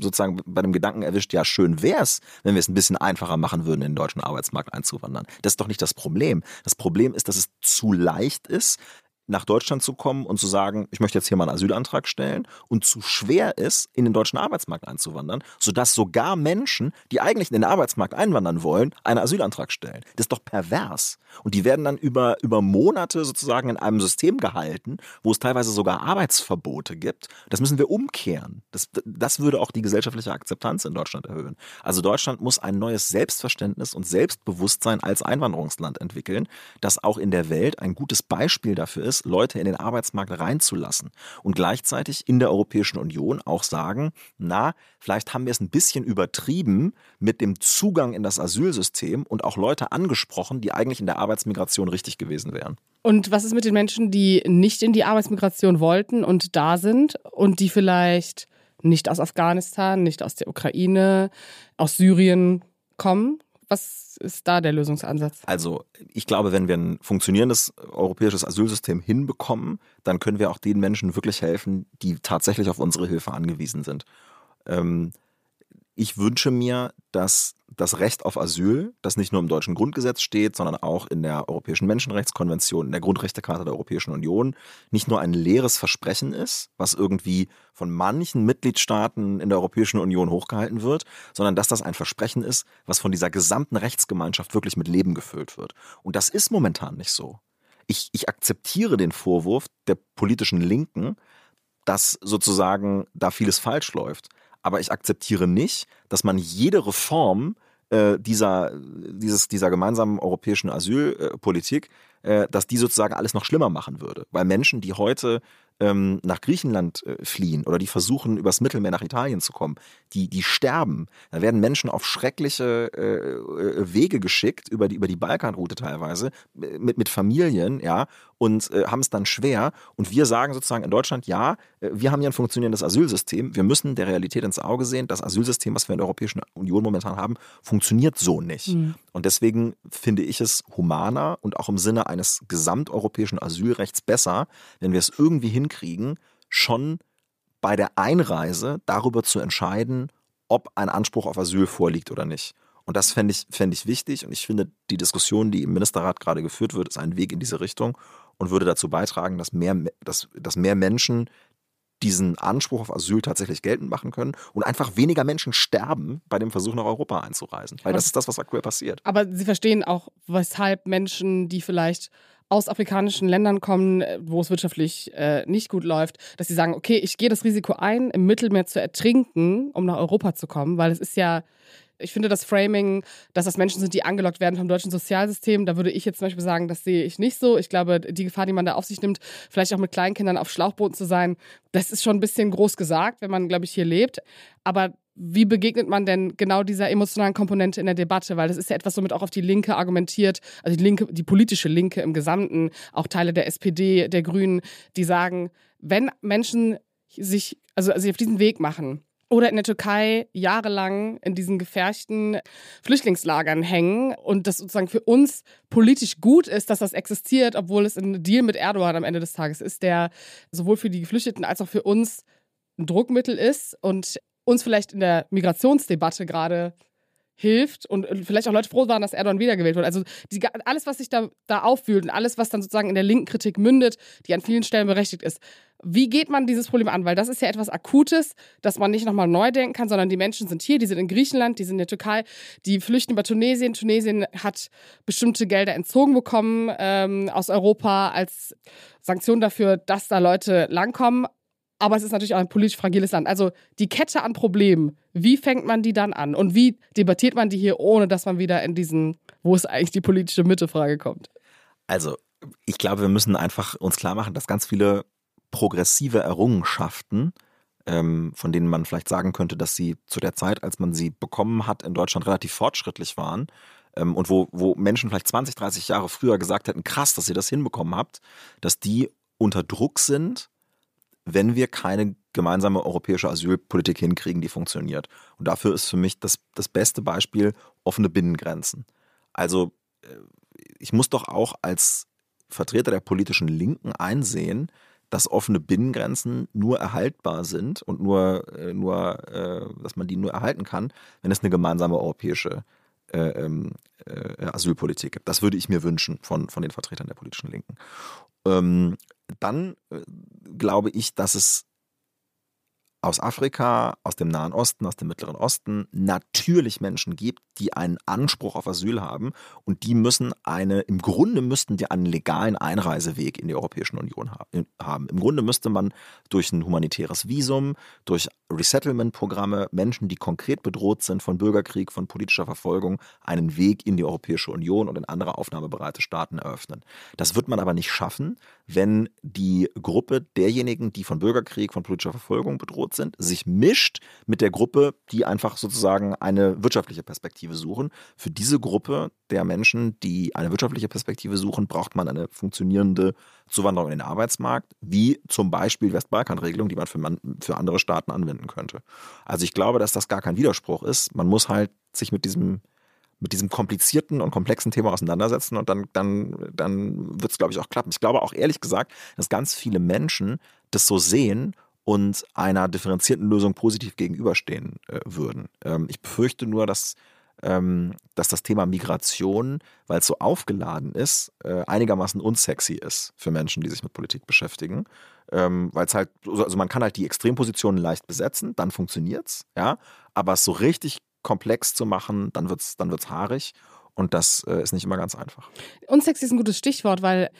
sozusagen bei dem Gedanken erwischt, ja, schön wär's, wenn wir es ein bisschen einfacher machen würden, in den deutschen Arbeitsmarkt einzuwandern. Das ist doch nicht das Problem. Das Problem ist, dass es zu leicht ist, nach Deutschland zu kommen und zu sagen, ich möchte jetzt hier mal einen Asylantrag stellen und zu schwer ist, in den deutschen Arbeitsmarkt einzuwandern, sodass sogar Menschen, die eigentlich in den Arbeitsmarkt einwandern wollen, einen Asylantrag stellen. Das ist doch pervers. Und die werden dann über, über Monate sozusagen in einem System gehalten, wo es teilweise sogar Arbeitsverbote gibt. Das müssen wir umkehren. Das, das würde auch die gesellschaftliche Akzeptanz in Deutschland erhöhen. Also Deutschland muss ein neues Selbstverständnis und Selbstbewusstsein als Einwanderungsland entwickeln, das auch in der Welt ein gutes Beispiel dafür ist, Leute in den Arbeitsmarkt reinzulassen und gleichzeitig in der Europäischen Union auch sagen, na, vielleicht haben wir es ein bisschen übertrieben mit dem Zugang in das Asylsystem und auch Leute angesprochen, die eigentlich in der Arbeitsmigration richtig gewesen wären. Und was ist mit den Menschen, die nicht in die Arbeitsmigration wollten und da sind und die vielleicht nicht aus Afghanistan, nicht aus der Ukraine, aus Syrien kommen? Was ist da der Lösungsansatz? Also ich glaube, wenn wir ein funktionierendes europäisches Asylsystem hinbekommen, dann können wir auch den Menschen wirklich helfen, die tatsächlich auf unsere Hilfe angewiesen sind. Ähm, ich wünsche mir, dass das Recht auf Asyl, das nicht nur im deutschen Grundgesetz steht, sondern auch in der Europäischen Menschenrechtskonvention, in der Grundrechtecharta der Europäischen Union, nicht nur ein leeres Versprechen ist, was irgendwie von manchen Mitgliedstaaten in der Europäischen Union hochgehalten wird, sondern dass das ein Versprechen ist, was von dieser gesamten Rechtsgemeinschaft wirklich mit Leben gefüllt wird. Und das ist momentan nicht so. Ich, ich akzeptiere den Vorwurf der politischen Linken, dass sozusagen da vieles falsch läuft aber ich akzeptiere nicht, dass man jede Reform äh, dieser, dieses, dieser gemeinsamen europäischen Asylpolitik, äh, dass die sozusagen alles noch schlimmer machen würde. Weil Menschen, die heute ähm, nach Griechenland äh, fliehen oder die versuchen, übers Mittelmeer nach Italien zu kommen, die, die sterben. Da werden Menschen auf schreckliche äh, äh Wege geschickt, über die, über die Balkanroute teilweise, mit, mit Familien, ja, und äh, haben es dann schwer. Und wir sagen sozusagen in Deutschland, ja, äh, wir haben ja ein funktionierendes Asylsystem. Wir müssen der Realität ins Auge sehen. Das Asylsystem, was wir in der Europäischen Union momentan haben, funktioniert so nicht. Mhm. Und deswegen finde ich es humaner und auch im Sinne eines gesamteuropäischen Asylrechts besser, wenn wir es irgendwie hinkriegen, schon bei der Einreise darüber zu entscheiden, ob ein Anspruch auf Asyl vorliegt oder nicht. Und das fände ich, fänd ich wichtig. Und ich finde, die Diskussion, die im Ministerrat gerade geführt wird, ist ein Weg in diese Richtung und würde dazu beitragen, dass mehr, dass, dass mehr Menschen diesen Anspruch auf Asyl tatsächlich geltend machen können und einfach weniger Menschen sterben bei dem Versuch nach Europa einzureisen. Weil das ist das, was aktuell passiert. Aber Sie verstehen auch, weshalb Menschen, die vielleicht aus afrikanischen Ländern kommen, wo es wirtschaftlich äh, nicht gut läuft, dass sie sagen, okay, ich gehe das Risiko ein, im Mittelmeer zu ertrinken, um nach Europa zu kommen, weil es ist ja ich finde das Framing, dass das Menschen sind, die angelockt werden vom deutschen Sozialsystem, da würde ich jetzt zum Beispiel sagen, das sehe ich nicht so. Ich glaube, die Gefahr, die man da auf sich nimmt, vielleicht auch mit Kleinkindern auf Schlauchbooten zu sein, das ist schon ein bisschen groß gesagt, wenn man, glaube ich, hier lebt. Aber wie begegnet man denn genau dieser emotionalen Komponente in der Debatte? Weil das ist ja etwas, womit auch auf die Linke argumentiert, also die Linke, die politische Linke im Gesamten, auch Teile der SPD, der Grünen, die sagen, wenn Menschen sich, also, also auf diesen Weg machen, oder in der Türkei jahrelang in diesen gefährchten Flüchtlingslagern hängen und das sozusagen für uns politisch gut ist, dass das existiert, obwohl es ein Deal mit Erdogan am Ende des Tages ist, der sowohl für die Geflüchteten als auch für uns ein Druckmittel ist und uns vielleicht in der Migrationsdebatte gerade hilft und vielleicht auch Leute froh waren, dass Erdogan wiedergewählt wird. Also die, alles, was sich da, da auffühlt und alles, was dann sozusagen in der linken Kritik mündet, die an vielen Stellen berechtigt ist. Wie geht man dieses Problem an? Weil das ist ja etwas Akutes, dass man nicht nochmal neu denken kann, sondern die Menschen sind hier, die sind in Griechenland, die sind in der Türkei, die flüchten über Tunesien. Tunesien hat bestimmte Gelder entzogen bekommen ähm, aus Europa als Sanktion dafür, dass da Leute langkommen aber es ist natürlich auch ein politisch fragiles Land. Also die Kette an Problemen, wie fängt man die dann an? Und wie debattiert man die hier, ohne dass man wieder in diesen, wo ist eigentlich die politische Mittefrage kommt? Also, ich glaube, wir müssen einfach uns klar machen, dass ganz viele progressive Errungenschaften, ähm, von denen man vielleicht sagen könnte, dass sie zu der Zeit, als man sie bekommen hat, in Deutschland relativ fortschrittlich waren, ähm, und wo, wo Menschen vielleicht 20, 30 Jahre früher gesagt hätten, krass, dass ihr das hinbekommen habt, dass die unter Druck sind wenn wir keine gemeinsame europäische Asylpolitik hinkriegen, die funktioniert. Und dafür ist für mich das, das beste Beispiel offene Binnengrenzen. Also äh, ich muss doch auch als Vertreter der politischen Linken einsehen, dass offene Binnengrenzen nur erhaltbar sind und nur, äh, nur äh, dass man die nur erhalten kann, wenn es eine gemeinsame europäische ähm, Asylpolitik gibt. Das würde ich mir wünschen von, von den Vertretern der politischen Linken. Ähm, dann äh, glaube ich, dass es aus Afrika, aus dem Nahen Osten, aus dem Mittleren Osten natürlich Menschen gibt, die einen Anspruch auf Asyl haben und die müssen eine, im Grunde müssten die einen legalen Einreiseweg in die Europäische Union haben. Im Grunde müsste man durch ein humanitäres Visum, durch Resettlement-Programme Menschen, die konkret bedroht sind von Bürgerkrieg, von politischer Verfolgung, einen Weg in die Europäische Union und in andere aufnahmebereite Staaten eröffnen. Das wird man aber nicht schaffen, wenn die Gruppe derjenigen, die von Bürgerkrieg, von politischer Verfolgung bedroht sind, sich mischt mit der Gruppe, die einfach sozusagen eine wirtschaftliche Perspektive suchen. Für diese Gruppe der Menschen, die eine wirtschaftliche Perspektive suchen, braucht man eine funktionierende Zuwanderung in den Arbeitsmarkt, wie zum Beispiel Westbalkan-Regelung, die man für, man für andere Staaten anwenden könnte. Also ich glaube, dass das gar kein Widerspruch ist. Man muss halt sich mit diesem mit diesem komplizierten und komplexen Thema auseinandersetzen und dann, dann, dann wird es, glaube ich, auch klappen. Ich glaube auch ehrlich gesagt, dass ganz viele Menschen das so sehen und einer differenzierten Lösung positiv gegenüberstehen äh, würden. Ähm, ich befürchte nur, dass, ähm, dass das Thema Migration, weil es so aufgeladen ist, äh, einigermaßen unsexy ist für Menschen, die sich mit Politik beschäftigen. Ähm, weil es halt, also man kann halt die Extrempositionen leicht besetzen, dann funktioniert's, ja. Aber es so richtig komplex zu machen, dann wird's, dann wird's haarig. Und das äh, ist nicht immer ganz einfach. Unsexy ist ein gutes Stichwort, weil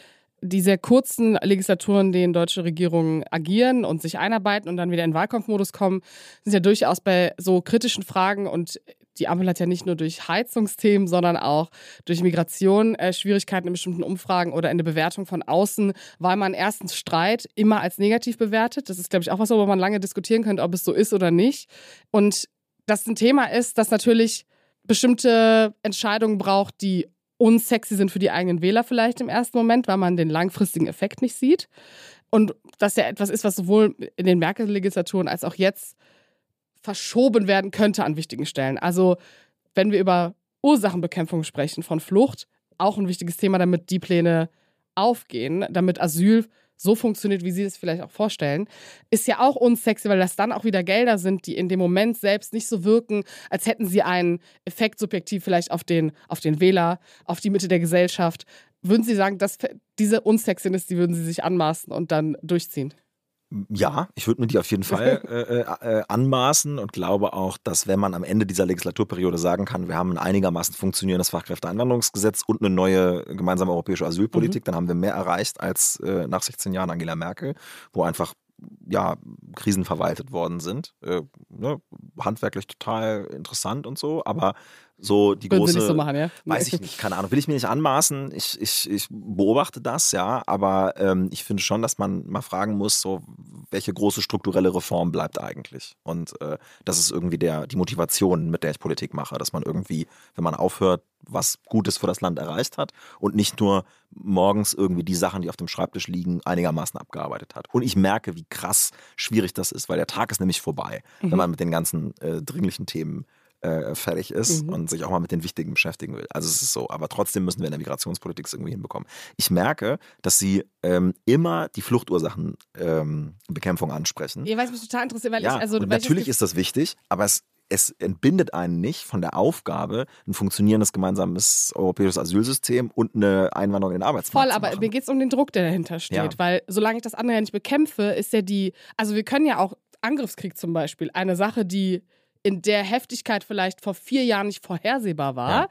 die sehr kurzen Legislaturen, denen deutsche Regierungen agieren und sich einarbeiten und dann wieder in Wahlkampfmodus kommen, sind ja durchaus bei so kritischen Fragen und die Ampel hat ja nicht nur durch Heizungsthemen, sondern auch durch Migration äh, Schwierigkeiten in bestimmten Umfragen oder in der Bewertung von außen, weil man erstens Streit immer als negativ bewertet. Das ist, glaube ich, auch was, worüber man lange diskutieren könnte, ob es so ist oder nicht. Und das ein Thema ist, das natürlich bestimmte Entscheidungen braucht, die unsexy sind für die eigenen Wähler vielleicht im ersten Moment, weil man den langfristigen Effekt nicht sieht. Und das ja etwas ist, was sowohl in den Merkel-Legislaturen als auch jetzt verschoben werden könnte an wichtigen Stellen. Also wenn wir über Ursachenbekämpfung sprechen von Flucht, auch ein wichtiges Thema, damit die Pläne aufgehen, damit Asyl so funktioniert, wie Sie es vielleicht auch vorstellen, ist ja auch unsexy, weil das dann auch wieder Gelder sind, die in dem Moment selbst nicht so wirken, als hätten sie einen Effekt subjektiv vielleicht auf den, auf den Wähler, auf die Mitte der Gesellschaft. Würden Sie sagen, dass diese Unsexiness, die würden Sie sich anmaßen und dann durchziehen? Ja, ich würde mir die auf jeden Fall äh, äh, äh, anmaßen und glaube auch, dass wenn man am Ende dieser Legislaturperiode sagen kann, wir haben ein einigermaßen funktionierendes Fachkräfteeinwanderungsgesetz und eine neue gemeinsame europäische Asylpolitik, mhm. dann haben wir mehr erreicht als äh, nach 16 Jahren Angela Merkel, wo einfach ja, Krisen verwaltet worden sind. Äh, ne, handwerklich total interessant und so, aber so die Würden große. So machen, ja? Weiß ich nicht, keine Ahnung. Will ich mir nicht anmaßen. Ich, ich, ich beobachte das, ja, aber ähm, ich finde schon, dass man mal fragen muss, so, welche große strukturelle Reform bleibt eigentlich? Und äh, das ist irgendwie der, die Motivation, mit der ich Politik mache, dass man irgendwie, wenn man aufhört, was Gutes für das Land erreicht hat und nicht nur morgens irgendwie die Sachen, die auf dem Schreibtisch liegen, einigermaßen abgearbeitet hat. Und ich merke, wie krass schwierig das ist, weil der Tag ist nämlich vorbei, mhm. wenn man mit den ganzen äh, dringlichen Themen äh, fertig ist mhm. und sich auch mal mit den Wichtigen beschäftigen will. Also es ist so, aber trotzdem müssen wir in der Migrationspolitik es irgendwie hinbekommen. Ich merke, dass sie ähm, immer die Fluchtursachenbekämpfung ähm, ansprechen. Ja, weiß mich total interessiert, weil ja, ich also und natürlich ist das wichtig, aber es es entbindet einen nicht von der Aufgabe, ein funktionierendes gemeinsames europäisches Asylsystem und eine Einwanderung in den Arbeitsmarkt Voll, aber mir geht es um den Druck, der dahinter steht. Ja. Weil solange ich das andere ja nicht bekämpfe, ist ja die, also wir können ja auch Angriffskrieg zum Beispiel, eine Sache, die in der Heftigkeit vielleicht vor vier Jahren nicht vorhersehbar war.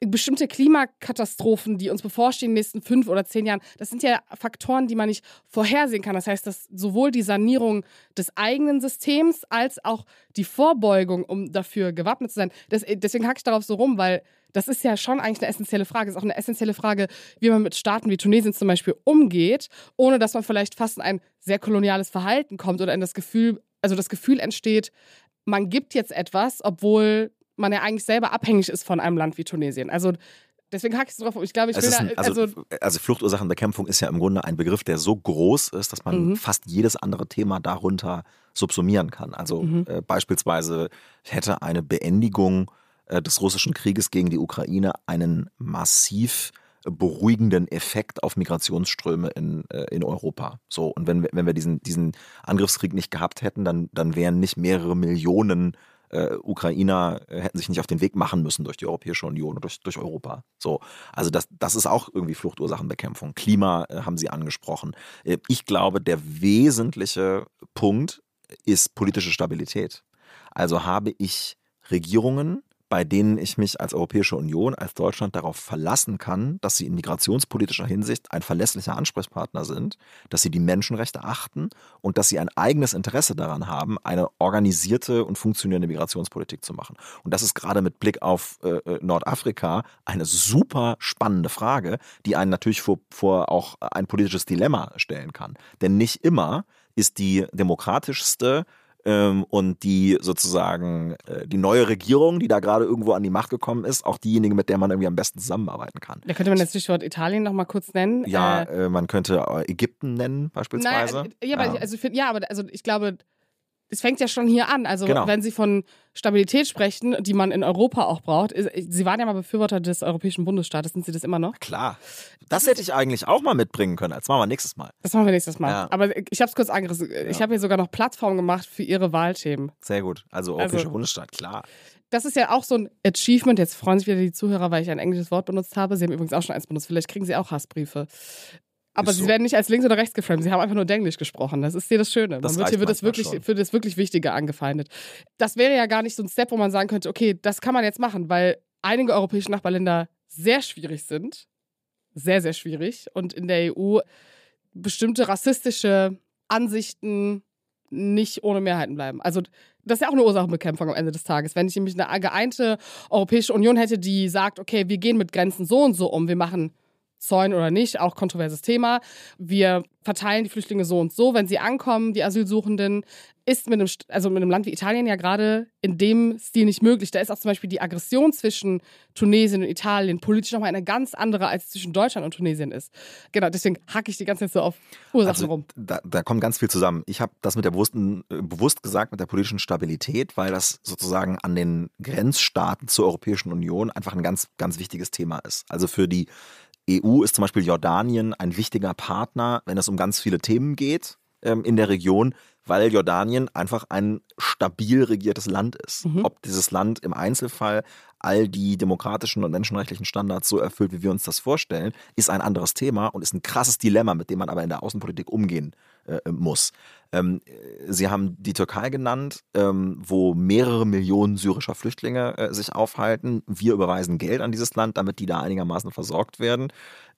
Ja. Bestimmte Klimakatastrophen, die uns bevorstehen in den nächsten fünf oder zehn Jahren, das sind ja Faktoren, die man nicht vorhersehen kann. Das heißt, dass sowohl die Sanierung des eigenen Systems als auch die Vorbeugung, um dafür gewappnet zu sein, das, deswegen hacke ich darauf so rum, weil das ist ja schon eigentlich eine essentielle Frage. Es ist auch eine essentielle Frage, wie man mit Staaten wie Tunesien zum Beispiel umgeht, ohne dass man vielleicht fast in ein sehr koloniales Verhalten kommt oder in das Gefühl, also das Gefühl entsteht, man gibt jetzt etwas, obwohl man ja eigentlich selber abhängig ist von einem Land wie Tunesien. Also deswegen hake ich so drauf. Ich glaube, ich will ein, da, also, also, also, Fluchtursachenbekämpfung ist ja im Grunde ein Begriff, der so groß ist, dass man mhm. fast jedes andere Thema darunter subsumieren kann. Also mhm. äh, beispielsweise hätte eine Beendigung äh, des russischen Krieges gegen die Ukraine einen massiv beruhigenden Effekt auf Migrationsströme in, äh, in Europa. So, und wenn wir, wenn wir diesen, diesen Angriffskrieg nicht gehabt hätten, dann, dann wären nicht mehrere Millionen äh, Ukrainer äh, hätten sich nicht auf den Weg machen müssen durch die Europäische Union oder durch, durch Europa. So, also das, das ist auch irgendwie Fluchtursachenbekämpfung. Klima äh, haben Sie angesprochen. Äh, ich glaube, der wesentliche Punkt ist politische Stabilität. Also habe ich Regierungen, bei denen ich mich als Europäische Union, als Deutschland darauf verlassen kann, dass sie in migrationspolitischer Hinsicht ein verlässlicher Ansprechpartner sind, dass sie die Menschenrechte achten und dass sie ein eigenes Interesse daran haben, eine organisierte und funktionierende Migrationspolitik zu machen. Und das ist gerade mit Blick auf äh, äh Nordafrika eine super spannende Frage, die einen natürlich vor, vor auch ein politisches Dilemma stellen kann. Denn nicht immer ist die demokratischste ähm, und die sozusagen äh, die neue Regierung, die da gerade irgendwo an die Macht gekommen ist, auch diejenige, mit der man irgendwie am besten zusammenarbeiten kann. Da könnte man das Stichwort Italien noch mal kurz nennen. Ja, äh, äh man könnte äh, Ägypten nennen beispielsweise. Nein, ja, ja. Also, ja, aber also ich glaube, es fängt ja schon hier an. Also Genau. wenn Sie von Stabilität sprechen, die man in Europa auch braucht. Sie waren ja mal Befürworter des Europäischen Bundesstaates. Sind Sie das immer noch? Klar. Das hätte ich eigentlich auch mal mitbringen können. Das machen wir nächstes Mal. Das machen wir nächstes Mal. Ja. Aber ich habe es kurz angerissen. Ich habe mir sogar noch Plattformen gemacht für Ihre Wahlthemen. Sehr gut. Also Europäischer Also- Bundesstaat, klar. Das ist ja auch so ein Achievement. Jetzt freuen sich wieder die Zuhörer, weil ich ein englisches Wort benutzt habe. Sie haben übrigens auch schon eins benutzt. Vielleicht kriegen Sie auch Hassbriefe. Aber sie so. werden nicht als links oder rechts geframed. Sie haben einfach nur Englisch gesprochen. Das ist hier das Schöne. Das man wird, hier wird das wirklich, schon. für das wirklich Wichtige angefeindet. Das wäre ja gar nicht so ein Step, wo man sagen könnte, okay, das kann man jetzt machen, weil einige europäische Nachbarländer sehr schwierig sind. Sehr, sehr schwierig. Und in der EU bestimmte rassistische Ansichten nicht ohne Mehrheiten bleiben. Also das ist ja auch eine Ursachenbekämpfung am Ende des Tages. Wenn ich nämlich eine geeinte Europäische Union hätte, die sagt, okay, wir gehen mit Grenzen so und so um, wir machen Zäune oder nicht, auch kontroverses Thema. Wir verteilen die Flüchtlinge so und so, wenn sie ankommen, die Asylsuchenden, ist mit einem, also mit einem Land wie Italien ja gerade in dem Stil nicht möglich. Da ist auch zum Beispiel die Aggression zwischen Tunesien und Italien politisch nochmal eine ganz andere, als zwischen Deutschland und Tunesien ist. Genau, deswegen hacke ich die ganze Zeit so auf Ursachen Also, rum. da, da kommt ganz viel zusammen. Ich habe das mit der bewussten, äh, bewusst gesagt, mit der politischen Stabilität, weil das sozusagen an den Grenzstaaten zur Europäischen Union einfach ein ganz, ganz wichtiges Thema ist. Also für die EU ist zum Beispiel Jordanien ein wichtiger Partner, wenn es um ganz viele Themen geht ähm, in der Region, weil Jordanien einfach ein stabil regiertes Land ist. Ob dieses Land im Einzelfall all die demokratischen und menschenrechtlichen Standards so erfüllt, wie wir uns das vorstellen, ist ein anderes Thema und ist ein krasses Dilemma, mit dem man aber in der Außenpolitik umgehen äh, muss. Ähm, äh, Sie haben die Türkei genannt, ähm, wo mehrere Millionen syrischer Flüchtlinge äh, sich aufhalten. Wir überweisen Geld an dieses Land, damit die da einigermaßen versorgt werden.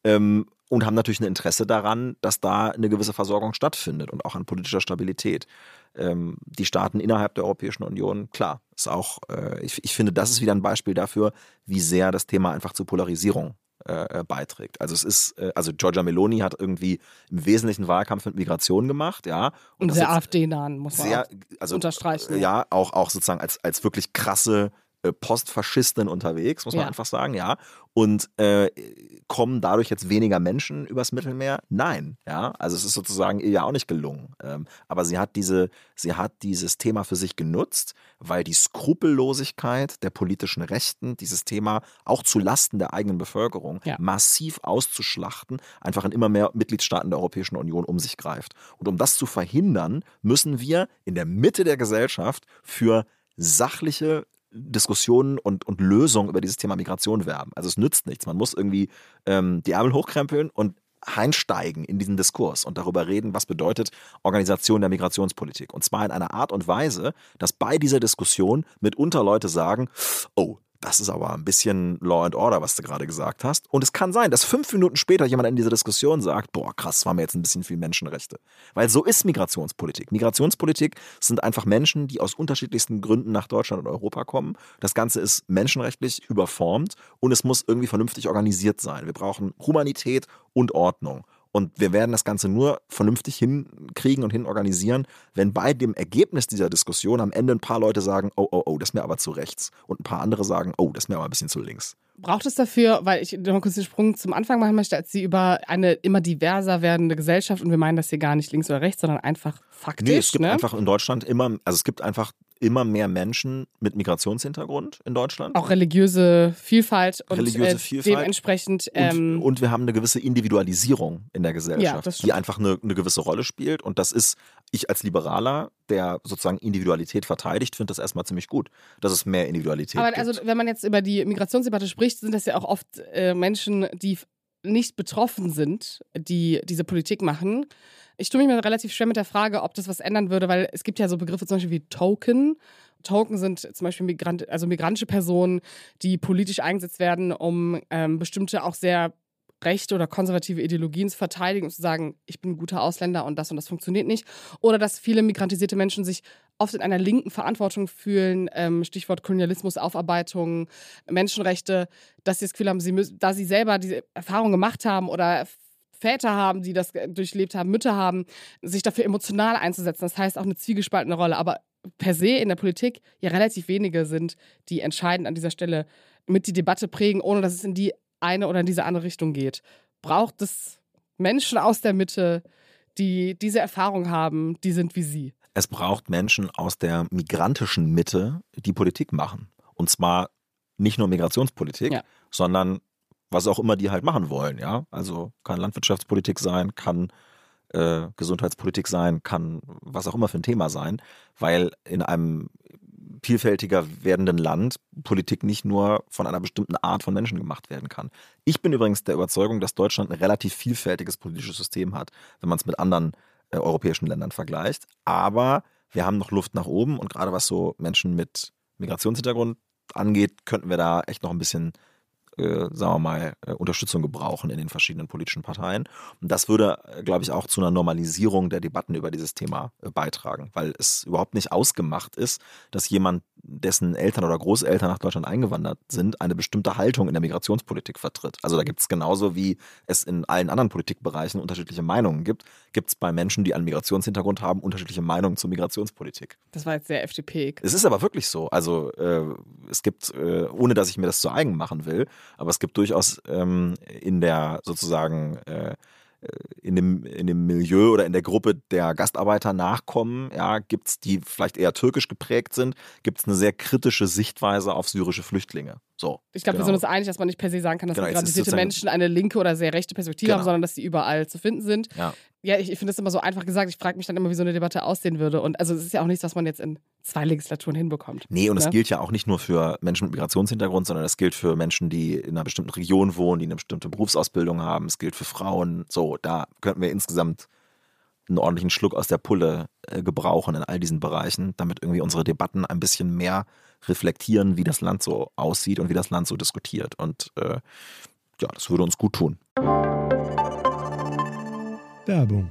Ähm, und haben natürlich ein Interesse daran, dass da eine gewisse Versorgung stattfindet und auch an politischer Stabilität. Ähm, die Staaten innerhalb der Europäischen Union, klar, ist auch, äh, ich, ich finde, das ist wieder ein Beispiel dafür, wie sehr das Thema einfach zur Polarisierung äh, beiträgt. Also es ist, äh, also Giorgia Meloni hat irgendwie im Wesentlichen Wahlkampf mit Migration gemacht, ja. Und das sehr AfD-nahen, muss man sehr, also unterstreichen. äh, ja, auch, auch sozusagen als, als wirklich krasse äh, Postfaschistin unterwegs, muss man Ja. einfach sagen, ja. Und äh, kommen dadurch jetzt weniger Menschen übers Mittelmeer? Nein, ja. Also es ist sozusagen ihr ja auch nicht gelungen. Ähm, aber sie hat diese, sie hat dieses Thema für sich genutzt, weil die Skrupellosigkeit der politischen Rechten dieses Thema auch zu Lasten der eigenen Bevölkerung Ja. massiv auszuschlachten, einfach in immer mehr Mitgliedstaaten der Europäischen Union um sich greift. Und um das zu verhindern, müssen wir in der Mitte der Gesellschaft für sachliche Diskussionen und, und Lösungen über dieses Thema Migration werben. Also es nützt nichts. Man muss irgendwie ähm, die Ärmel hochkrempeln und einsteigen in diesen Diskurs und darüber reden, was bedeutet Organisation der Migrationspolitik. Und zwar in einer Art und Weise, dass bei dieser Diskussion mitunter Leute sagen, oh, das ist aber ein bisschen Law and Order, was du gerade gesagt hast. Und es kann sein, dass fünf Minuten später jemand in dieser Diskussion sagt, boah, krass, war mir jetzt ein bisschen viel Menschenrechte. Weil so ist Migrationspolitik. Migrationspolitik sind einfach Menschen, die aus unterschiedlichsten Gründen nach Deutschland und Europa kommen. Das Ganze ist menschenrechtlich überformt und es muss irgendwie vernünftig organisiert sein. Wir brauchen Humanität und Ordnung. Und wir werden das Ganze nur vernünftig hinkriegen und hinorganisieren, wenn bei dem Ergebnis dieser Diskussion am Ende ein paar Leute sagen, oh, oh, oh, das ist mir aber zu rechts. Und ein paar andere sagen, oh, das ist mir aber ein bisschen zu links. Braucht es dafür, weil ich noch kurz den Sprung zum Anfang machen möchte, als Sie über eine immer diverser werdende Gesellschaft und wir meinen das hier gar nicht links oder rechts, sondern einfach faktisch. Nee, es gibt ne? einfach in Deutschland immer, also es gibt einfach immer mehr Menschen mit Migrationshintergrund in Deutschland. auch religiöse Vielfalt und Religiöse äh, Vielfalt. dementsprechend Und, ähm, und wir haben eine gewisse Individualisierung in der Gesellschaft, das die einfach eine, eine gewisse Rolle spielt. Und das ist, ich als Liberaler, der sozusagen Individualität verteidigt, finde das erstmal ziemlich gut, dass es mehr Individualität Aber gibt. also, wenn man jetzt über die Migrationsdebatte spricht, sind das ja auch oft äh, Menschen, die nicht betroffen sind, die diese Politik machen. Ich tue mich mir relativ schwer mit der Frage, ob das was ändern würde, weil es gibt ja so Begriffe zum Beispiel wie Token. Token sind zum Beispiel Migrant, also migrantische Personen, die politisch eingesetzt werden, um ähm, bestimmte auch sehr rechte oder konservative Ideologien zu verteidigen und zu sagen, ich bin ein guter Ausländer und das und das funktioniert nicht. Oder dass viele migrantisierte Menschen sich oft in einer linken Verantwortung fühlen, ähm, Stichwort Kolonialismus, Aufarbeitung, Menschenrechte, dass sie das Gefühl haben, sie müssen, da sie selber diese Erfahrung gemacht haben oder Väter haben, die das äh, durchlebt haben, Mütter haben, sich dafür emotional einzusetzen. Das heißt auch eine zwiegespaltene Rolle. Aber per se in der Politik ja relativ wenige sind, die entscheidend an dieser Stelle mit die Debatte prägen, ohne dass es in die eine oder in diese andere Richtung geht. Braucht es Menschen aus der Mitte, die diese Erfahrung haben, die sind wie Sie? Es braucht Menschen aus der migrantischen Mitte, die Politik machen. Und zwar nicht nur Migrationspolitik, Ja. sondern was auch immer die halt machen wollen, ja. Also kann Landwirtschaftspolitik sein, kann äh, Gesundheitspolitik sein, kann was auch immer für ein Thema sein, weil in einem vielfältiger werdenden Land Politik nicht nur von einer bestimmten Art von Menschen gemacht werden kann. Ich bin übrigens der Überzeugung, dass Deutschland ein relativ vielfältiges politisches System hat, wenn man es mit anderen äh, europäischen Ländern vergleicht. Aber wir haben noch Luft nach oben und gerade was so Menschen mit Migrationshintergrund angeht, könnten wir da echt noch ein bisschen äh, sagen wir mal, äh, Unterstützung gebrauchen in den verschiedenen politischen Parteien. Und das würde, äh, glaube ich, auch zu einer Normalisierung der Debatten über dieses Thema äh, beitragen, weil es überhaupt nicht ausgemacht ist, dass jemand, dessen Eltern oder Großeltern nach Deutschland eingewandert sind, eine bestimmte Haltung in der Migrationspolitik vertritt. Also da gibt es genauso wie es in allen anderen Politikbereichen unterschiedliche Meinungen gibt, gibt es bei Menschen, die einen Migrationshintergrund haben, unterschiedliche Meinungen zur Migrationspolitik. Das war jetzt sehr FDP. Es ist aber wirklich so. Also äh, es gibt, äh, ohne dass ich mir das zu eigen machen will, aber es gibt durchaus ähm, in der sozusagen äh, in dem, in dem Milieu oder in der Gruppe der Gastarbeiter nachkommen, ja, gibt es, die vielleicht eher türkisch geprägt sind, gibt es eine sehr kritische Sichtweise auf syrische Flüchtlinge. So, Ich glaube, wir genau. sind uns einig, dass man nicht per se sagen kann, dass Genau, migrantisierte Menschen eine linke oder sehr rechte Perspektive Genau. haben, sondern dass sie überall zu finden sind. Ja. Ja, ich, ich finde das immer so einfach gesagt. Ich frage mich dann immer, wie so eine Debatte aussehen würde. Und also es ist ja auch nichts, was man jetzt in zwei Legislaturen hinbekommt. Nee, und es Ja. gilt ja auch nicht nur für Menschen mit Migrationshintergrund, sondern es gilt für Menschen, die in einer bestimmten Region wohnen, die eine bestimmte Berufsausbildung haben. Es gilt für Frauen. So, da könnten wir insgesamt einen ordentlichen Schluck aus der Pulle gebrauchen in all diesen Bereichen, damit irgendwie unsere Debatten ein bisschen mehr reflektieren, wie das Land so aussieht und wie das Land so diskutiert. Und äh, ja, das würde uns gut tun. Werbung.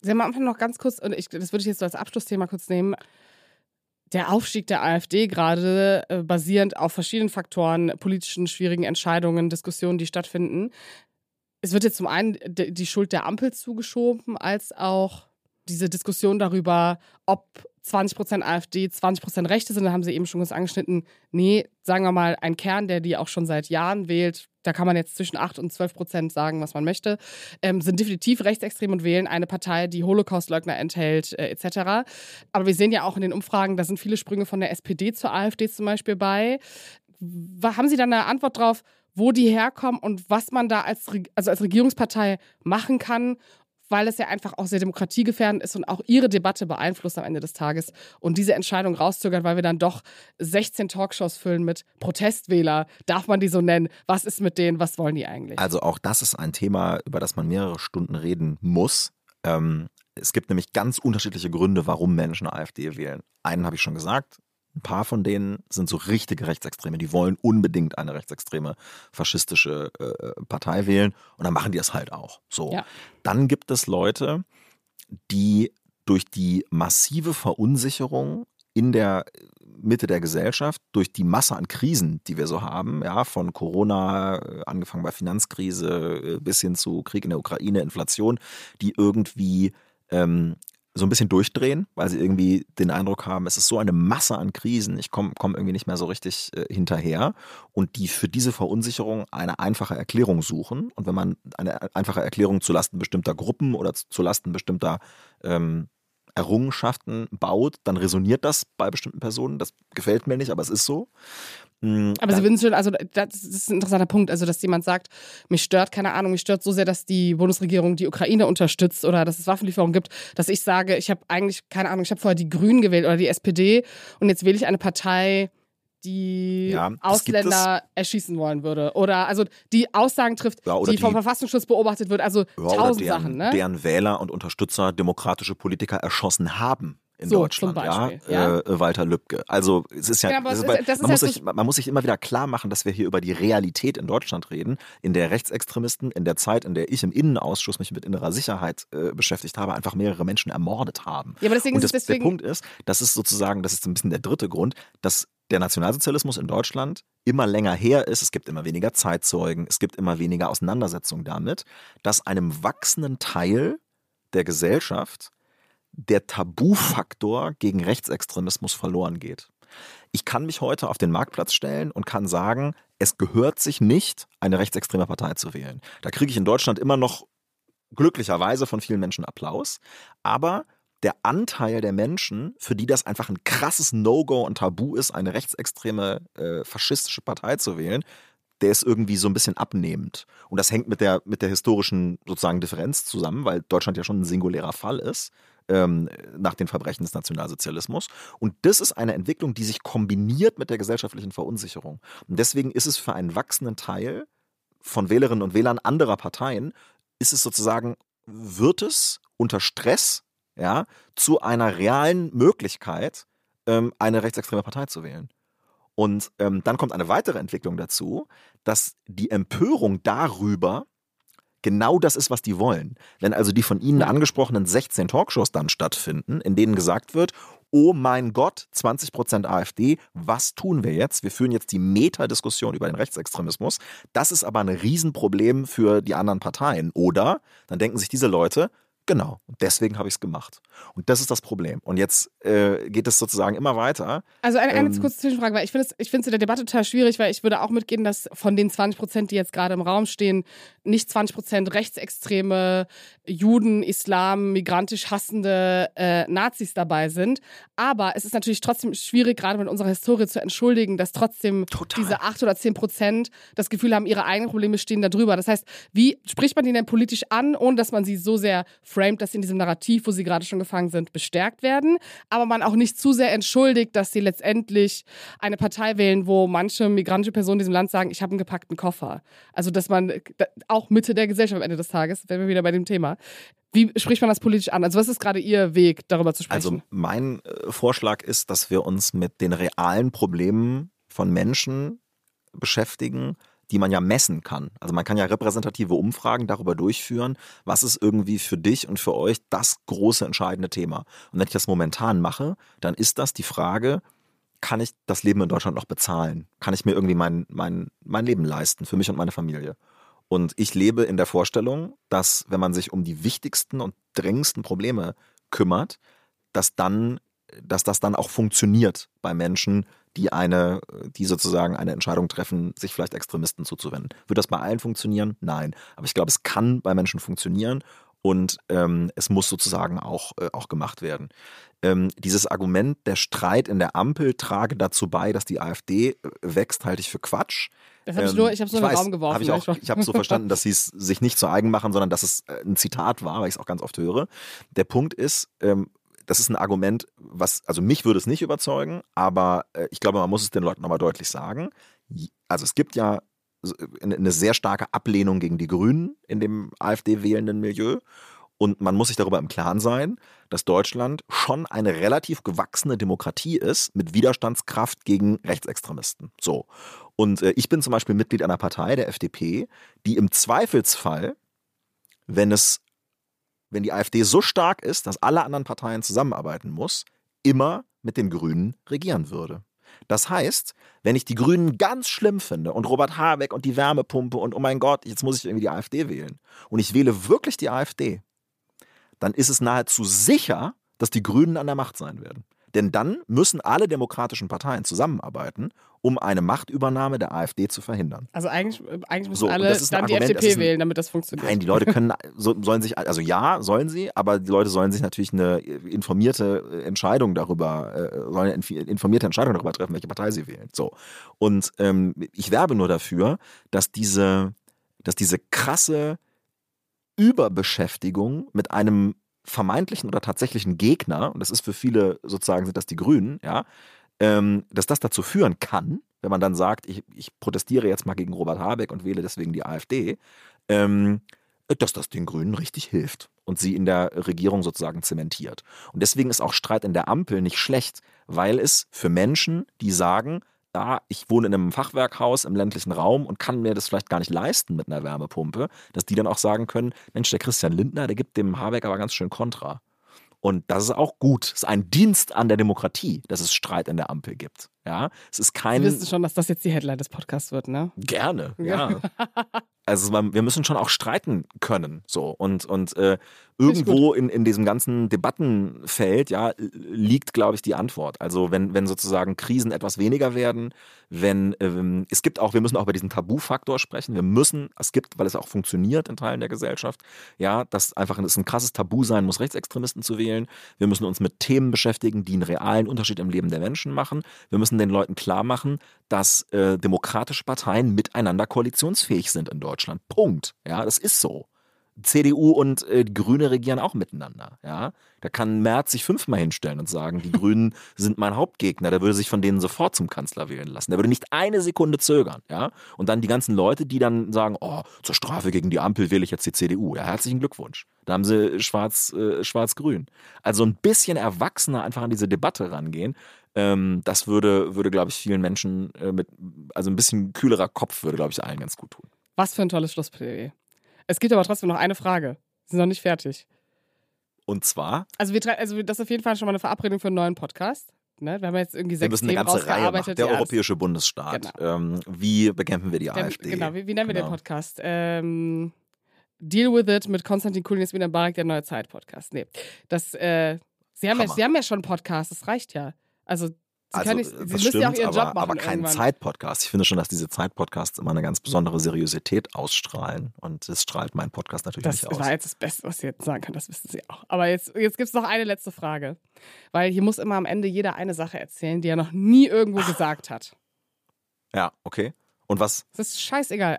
Sie haben am Anfang noch ganz kurz, und ich, das würde ich jetzt so als Abschlussthema kurz nehmen, der Aufstieg der AfD gerade äh, basierend auf verschiedenen Faktoren, politischen, schwierigen Entscheidungen, Diskussionen, die stattfinden. Es wird jetzt zum einen die Schuld der Ampel zugeschoben, als auch diese Diskussion darüber, ob 20% AfD, 20% Rechte sind. Da haben Sie eben schon kurz angeschnitten. Nee, sagen wir mal, ein Kern, der die auch schon seit Jahren wählt, da kann man jetzt zwischen 8 und 12% sagen, was man möchte, ähm, sind definitiv rechtsextrem und wählen eine Partei, die Holocaustleugner enthält, äh, etc. Aber wir sehen ja auch in den Umfragen, da sind viele Sprünge von der SPD zur AfD zum Beispiel bei. Wa- Haben Sie da eine Antwort drauf, wo die herkommen und was man da als, also als Regierungspartei machen kann, weil es ja einfach auch sehr demokratiegefährdend ist und auch ihre Debatte beeinflusst am Ende des Tages und diese Entscheidung rauszögern, weil wir dann doch 16 Talkshows füllen mit Protestwähler. Darf man die so nennen? Was ist mit denen? Was wollen die eigentlich? Also auch das ist ein Thema, über das man mehrere Stunden reden muss. Ähm, es gibt nämlich ganz unterschiedliche Gründe, warum Menschen AfD wählen. Einen habe ich schon gesagt. Ein paar von denen sind so richtige Rechtsextreme. Die wollen unbedingt eine rechtsextreme faschistische äh, Partei wählen und dann machen die das halt auch. So. Ja. Dann gibt es Leute, die durch die massive Verunsicherung in der Mitte der Gesellschaft, durch die Masse an Krisen, die wir so haben, ja, von Corona, äh, angefangen bei Finanzkrise äh, bis hin zu Krieg in der Ukraine, Inflation, die irgendwie ähm, so ein bisschen durchdrehen, weil sie irgendwie den Eindruck haben, es ist so eine Masse an Krisen, ich komme komm irgendwie nicht mehr so richtig äh, hinterher und die für diese Verunsicherung eine einfache Erklärung suchen. Und wenn man eine einfache Erklärung zulasten bestimmter Gruppen oder zulasten bestimmter ähm, Errungenschaften baut, dann resoniert das bei bestimmten Personen. Das gefällt mir nicht, aber es ist so. Mm, Aber Sie würden schon, also das ist ein interessanter Punkt, also dass jemand sagt, mich stört, keine Ahnung, mich stört so sehr, dass die Bundesregierung die Ukraine unterstützt oder dass es Waffenlieferungen gibt, dass ich sage, ich habe eigentlich, keine Ahnung, ich habe vorher die Grünen gewählt oder die SPD und jetzt wähle ich eine Partei, die Ja, Ausländer erschießen wollen würde. Oder also die Aussagen trifft, Ja, oder die vom die- Verfassungsschutz beobachtet wird. Also Ja, tausend deren, Sachen, ne? deren Wähler und Unterstützer demokratische Politiker erschossen haben. In So, Deutschland, ja, Beispiel, ja. Äh, Walter Lübcke. Also es ist ja, es ist, ist- ist man, muss halt sich, man muss sich immer wieder klar machen, dass wir hier über die Realität in Deutschland reden, in der Rechtsextremisten in der Zeit, in der ich im Innenausschuss mich mit innerer Sicherheit äh, beschäftigt habe, einfach mehrere Menschen ermordet haben. Ja, aber deswegen Und ist das, es deswegen. der Punkt ist, das ist sozusagen, das ist ein bisschen der dritte Grund, dass der Nationalsozialismus in Deutschland immer länger her ist. Es gibt immer weniger Zeitzeugen, es gibt immer weniger Auseinandersetzungen damit, dass einem wachsenden Teil der Gesellschaft der Tabufaktor gegen Rechtsextremismus verloren geht. Ich kann mich heute auf den Marktplatz stellen und kann sagen, es gehört sich nicht, eine rechtsextreme Partei zu wählen. Da kriege ich in Deutschland immer noch glücklicherweise von vielen Menschen Applaus, aber der Anteil der Menschen, für die das einfach ein krasses No-Go und Tabu ist, eine rechtsextreme äh, faschistische Partei zu wählen, der ist irgendwie so ein bisschen abnehmend. Und das hängt mit der, mit der historischen sozusagen Differenz zusammen, weil Deutschland ja schon ein singulärer Fall ist ähm, nach den Verbrechen des Nationalsozialismus. Und das ist eine Entwicklung, die sich kombiniert mit der gesellschaftlichen Verunsicherung. Und deswegen ist es für einen wachsenden Teil von Wählerinnen und Wählern anderer Parteien, ist es sozusagen, wird es unter Stress ja, zu einer realen Möglichkeit, ähm, eine rechtsextreme Partei zu wählen. Und ähm, dann kommt eine weitere Entwicklung dazu, dass die Empörung darüber genau das ist, was die wollen. Wenn also die von Ihnen angesprochenen 16 Talkshows dann stattfinden, in denen gesagt wird, oh mein Gott, 20% AfD, was tun wir jetzt? Wir führen jetzt die Metadiskussion über den Rechtsextremismus. Das ist aber ein Riesenproblem für die anderen Parteien. Oder dann denken sich diese Leute, Genau, und deswegen habe ich es gemacht. Und das ist das Problem. Und jetzt äh, geht es sozusagen immer weiter. Also eine, eine Ähm, kurze Zwischenfrage, weil ich finde es in der Debatte total schwierig, weil ich würde auch mitgehen, dass von den 20 Prozent, die jetzt gerade im Raum stehen, nicht 20 Prozent rechtsextreme Juden, Islam, migrantisch hassende äh, Nazis dabei sind. Aber es ist natürlich trotzdem schwierig, gerade mit unserer Historie zu entschuldigen, dass trotzdem Total. diese 8 oder 10 Prozent das Gefühl haben, ihre eigenen Probleme stehen da drüber. Das heißt, wie spricht man die denn politisch an, ohne dass man sie so sehr framed, dass sie in diesem Narrativ, wo sie gerade schon gefangen sind, bestärkt werden, aber man auch nicht zu sehr entschuldigt, dass sie letztendlich eine Partei wählen, wo manche migrantische Personen in diesem Land sagen, ich habe einen gepackten Koffer. Also, dass man auch Mitte der Gesellschaft am Ende des Tages, wären wir wieder bei dem Thema. Wie spricht man das politisch an? Also, was ist gerade Ihr Weg, darüber zu sprechen? Also mein äh, Vorschlag ist, dass wir uns mit den realen Problemen von Menschen beschäftigen, die man ja messen kann. Also man kann ja repräsentative Umfragen darüber durchführen, was ist irgendwie für dich und für euch das große entscheidende Thema. Und wenn ich das momentan mache, dann ist das die Frage, kann ich das Leben in Deutschland noch bezahlen? Kann ich mir irgendwie mein, mein, mein Leben leisten für mich und meine Familie? Und ich lebe in der Vorstellung, dass wenn man sich um die wichtigsten und dringendsten Probleme kümmert, dass dann, dass das dann auch funktioniert bei Menschen, die eine, die sozusagen eine Entscheidung treffen, sich vielleicht Extremisten zuzuwenden. Wird das bei allen funktionieren? Nein. Aber ich glaube, es kann bei Menschen funktionieren und ähm, es muss sozusagen auch, äh, auch gemacht werden. Ähm, dieses Argument, der Streit in der Ampel trage dazu bei, dass die AfD äh, wächst, halte ich für Quatsch. das habe ich Ähm, nur, ich habe so in den Raum geworfen. Hab ich auch, ich habe so verstanden, dass sie es sich nicht zu eigen machen, sondern dass es äh, ein Zitat war, weil ich es auch ganz oft höre. Der Punkt ist, ähm, das ist ein Argument, was, also mich würde es nicht überzeugen, aber äh, ich glaube, man muss es den Leuten nochmal deutlich sagen. Also es gibt ja äh, eine eine sehr starke Ablehnung gegen die Grünen in dem AfD-wählenden Milieu. Und man muss sich darüber im Klaren sein, dass Deutschland schon eine relativ gewachsene Demokratie ist mit Widerstandskraft gegen Rechtsextremisten. So. Und äh, ich bin zum Beispiel Mitglied einer Partei, der FDP, die im Zweifelsfall, wenn es, wenn die AfD so stark ist, dass alle anderen Parteien zusammenarbeiten muss, immer mit den Grünen regieren würde. Das heißt, wenn ich die Grünen ganz schlimm finde und Robert Habeck und die Wärmepumpe und oh mein Gott, jetzt muss ich irgendwie die AfD wählen und ich wähle wirklich die AfD, dann ist es nahezu sicher, dass die Grünen an der Macht sein werden. Denn dann müssen alle demokratischen Parteien zusammenarbeiten, um eine Machtübernahme der AfD zu verhindern. Also eigentlich, eigentlich müssen So, alle dann die Argument, das FDP ein- wählen, damit das funktioniert. Nein, die Leute können, so, sollen sich, also ja, sollen sie, aber die Leute sollen sich natürlich eine informierte Entscheidung darüber, äh, sollen eine inf- informierte Entscheidung darüber treffen, welche Partei sie wählen. So. Und ähm, ich werbe nur dafür, dass diese, dass diese krasse Überbeschäftigung mit einem vermeintlichen oder tatsächlichen Gegner, und das ist für viele sozusagen sind das die Grünen, ja, ähm, dass das dazu führen kann, wenn man dann sagt, ich, ich protestiere jetzt mal gegen Robert Habeck und wähle deswegen die AfD, ähm, dass das den Grünen richtig hilft und sie in der Regierung sozusagen zementiert. Und deswegen ist auch Streit in der Ampel nicht schlecht, weil es für Menschen, die sagen, ah, ich wohne in einem Fachwerkhaus im ländlichen Raum und kann mir das vielleicht gar nicht leisten mit einer Wärmepumpe, dass die dann auch sagen können, Mensch, der Christian Lindner, der gibt dem Habeck aber ganz schön Kontra. Und das ist auch gut. Es ist ein Dienst an der Demokratie, dass es Streit in der Ampel gibt. Ja, es ist kein. Sie wissen schon, dass das jetzt die Headline des Podcasts wird, ne? Gerne, ja. also wir müssen schon auch streiten können, so und und äh, irgendwo in, in diesem ganzen Debattenfeld ja liegt, glaube ich, die Antwort. Also wenn wenn sozusagen Krisen etwas weniger werden, wenn ähm, es gibt auch, wir müssen auch über diesen Tabufaktor sprechen. Wir müssen, es gibt, weil es auch funktioniert in Teilen der Gesellschaft, ja, dass einfach es ein krasses Tabu sein muss, Rechtsextremisten zu wählen. Wir müssen uns mit Themen beschäftigen, die einen realen Unterschied im Leben der Menschen machen. Wir müssen den Leuten klar machen, dass äh, demokratische Parteien miteinander koalitionsfähig sind in Deutschland. Punkt. Ja, das ist so. CDU und äh, die Grüne regieren auch miteinander. Ja? Da kann Merz sich fünfmal hinstellen und sagen, die Grünen sind mein Hauptgegner. Der würde sich von denen sofort zum Kanzler wählen lassen. Der würde nicht eine Sekunde zögern. Ja? Und dann die ganzen Leute, die dann sagen, oh, zur Strafe gegen die Ampel wähle ich jetzt die CDU. Ja, herzlichen Glückwunsch. Da haben sie schwarz, äh, schwarz-grün. Also ein bisschen erwachsener einfach an diese Debatte rangehen. Ähm, das würde, würde glaube ich, vielen Menschen äh, mit, also ein bisschen kühlerer Kopf würde, glaube ich, allen ganz gut tun. Was für ein tolles Schlussplädoyer. Es gibt aber trotzdem noch eine Frage. Sie sind noch nicht fertig. Und zwar? Also, wir, also das ist auf jeden Fall schon mal eine Verabredung für einen neuen Podcast. Ne? Wir haben jetzt irgendwie sechs wir müssen eine ganze Reihe machen. Der europäische Bundesstaat. Genau. Ähm, wie bekämpfen wir die Der, AfD? Genau, wie, wie nennen genau. wir den genau. Podcast? Ähm, Deal with it mit Konstantin Kulin, wieder Barak, der neue Zeit-Podcast. Nee, das, äh, Sie haben, ja, Sie haben ja schon einen Podcast, das reicht ja. Also Sie, also, nicht, müssen stimmt, ja auch Ihren Job machen. Aber kein Zeitpodcast. Ich finde schon, dass diese Zeitpodcasts immer eine ganz besondere Seriosität ausstrahlen. Und das strahlt mein Podcast natürlich das nicht aus. Das war jetzt das Beste, was Sie jetzt sagen können. Das wissen Sie auch. Aber jetzt, jetzt gibt es noch eine letzte Frage. Weil hier muss immer am Ende jeder eine Sache erzählen, die er noch nie irgendwo gesagt hat. Ja, okay. Und was? Das ist scheißegal.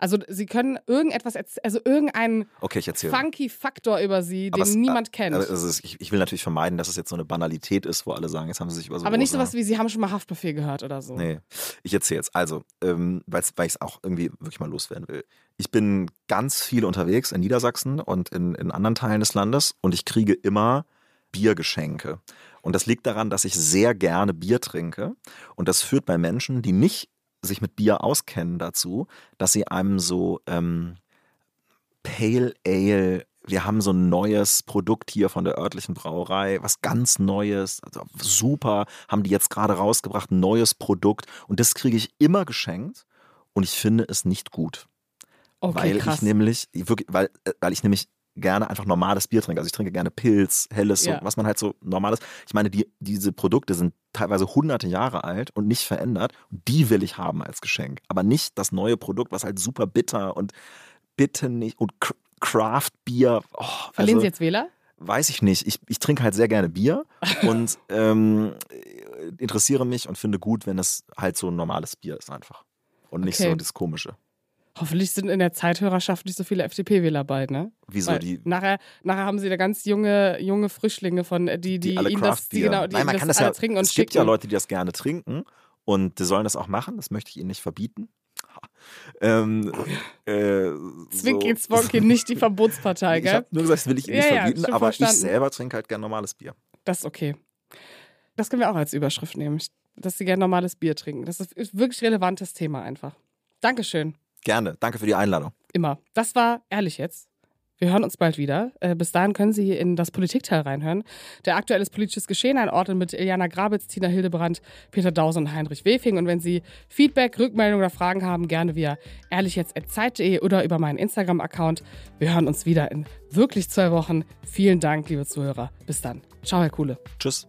Also sie können irgendetwas, also irgendeinen okay, funky Faktor über sie, den es, niemand äh, kennt. Also ich, ich, will natürlich vermeiden, dass es jetzt so eine Banalität ist, wo alle sagen, jetzt haben sie sich über so. Aber nicht sowas wie, sie haben schon mal Haftbefehl gehört oder so. Nee, ich erzähle jetzt. Also, ähm, weil ich es auch irgendwie wirklich mal loswerden will. Ich bin ganz viel unterwegs in Niedersachsen und in, in anderen Teilen des Landes und ich kriege immer Biergeschenke. Und das liegt daran, dass ich sehr gerne Bier trinke. Und das führt bei Menschen, die nicht sich mit Bier auskennen dazu, dass sie einem so ähm, Pale Ale, wir haben so ein neues Produkt hier von der örtlichen Brauerei, was ganz Neues, also super, haben die jetzt gerade rausgebracht, ein neues Produkt und das kriege ich immer geschenkt und ich finde es nicht gut. Okay, weil krass. ich nämlich, weil, äh, weil ich nämlich gerne einfach normales Bier trinke. Also ich trinke gerne Pilz, Helles, ja. so, was man halt so normales. Ich meine, die, diese Produkte sind teilweise hunderte Jahre alt und nicht verändert. Und die will ich haben als Geschenk. Aber nicht das neue Produkt, was halt super bitter und bitte nicht. Und Craft Bier. Oh, Verlieren also, Sie jetzt Wähler? Weiß ich nicht. Ich, ich trinke halt sehr gerne Bier und ähm, interessiere mich und finde gut, wenn es halt so ein normales Bier ist einfach. Und nicht okay. so das Komische. Hoffentlich sind in der Zeithörerschaft nicht so viele FDP-Wähler bei, ne? Wieso Weil die? Nachher, nachher haben sie da ganz junge, junge Frischlinge von, äh, die, die, die ihnen das, die, genau, die Nein, man das kann das ja, trinken und Es gibt ja Leute, die das gerne trinken und die sollen das auch machen. Das möchte ich ihnen nicht verbieten. Ähm, äh, Zwinky so. Zwonky, nicht die Verbotspartei, gell? Ich habe nur gesagt, das will ich ihnen nicht ja, verbieten, ja, aber verstanden. ich selber trinke halt gerne normales Bier. Das ist okay. Das können wir auch als Überschrift nehmen, dass sie gerne normales Bier trinken. Das ist ein wirklich relevantes Thema einfach. Dankeschön. Gerne. Danke für die Einladung. Immer. Das war ehrlich jetzt. Wir hören uns bald wieder. Äh, bis dahin können Sie in das Politikteil reinhören. Der aktuelles politisches Geschehen einordnen mit Iliana Grabitz, Tina Hildebrand, Peter Dausen und Heinrich Wefing. Und wenn Sie Feedback, Rückmeldungen oder Fragen haben, gerne via ehrlichjetzt.zeit.de oder über meinen Instagram-Account. Wir hören uns wieder in wirklich zwei Wochen. Vielen Dank, liebe Zuhörer. Bis dann. Ciao, Herr Kuhle. Tschüss.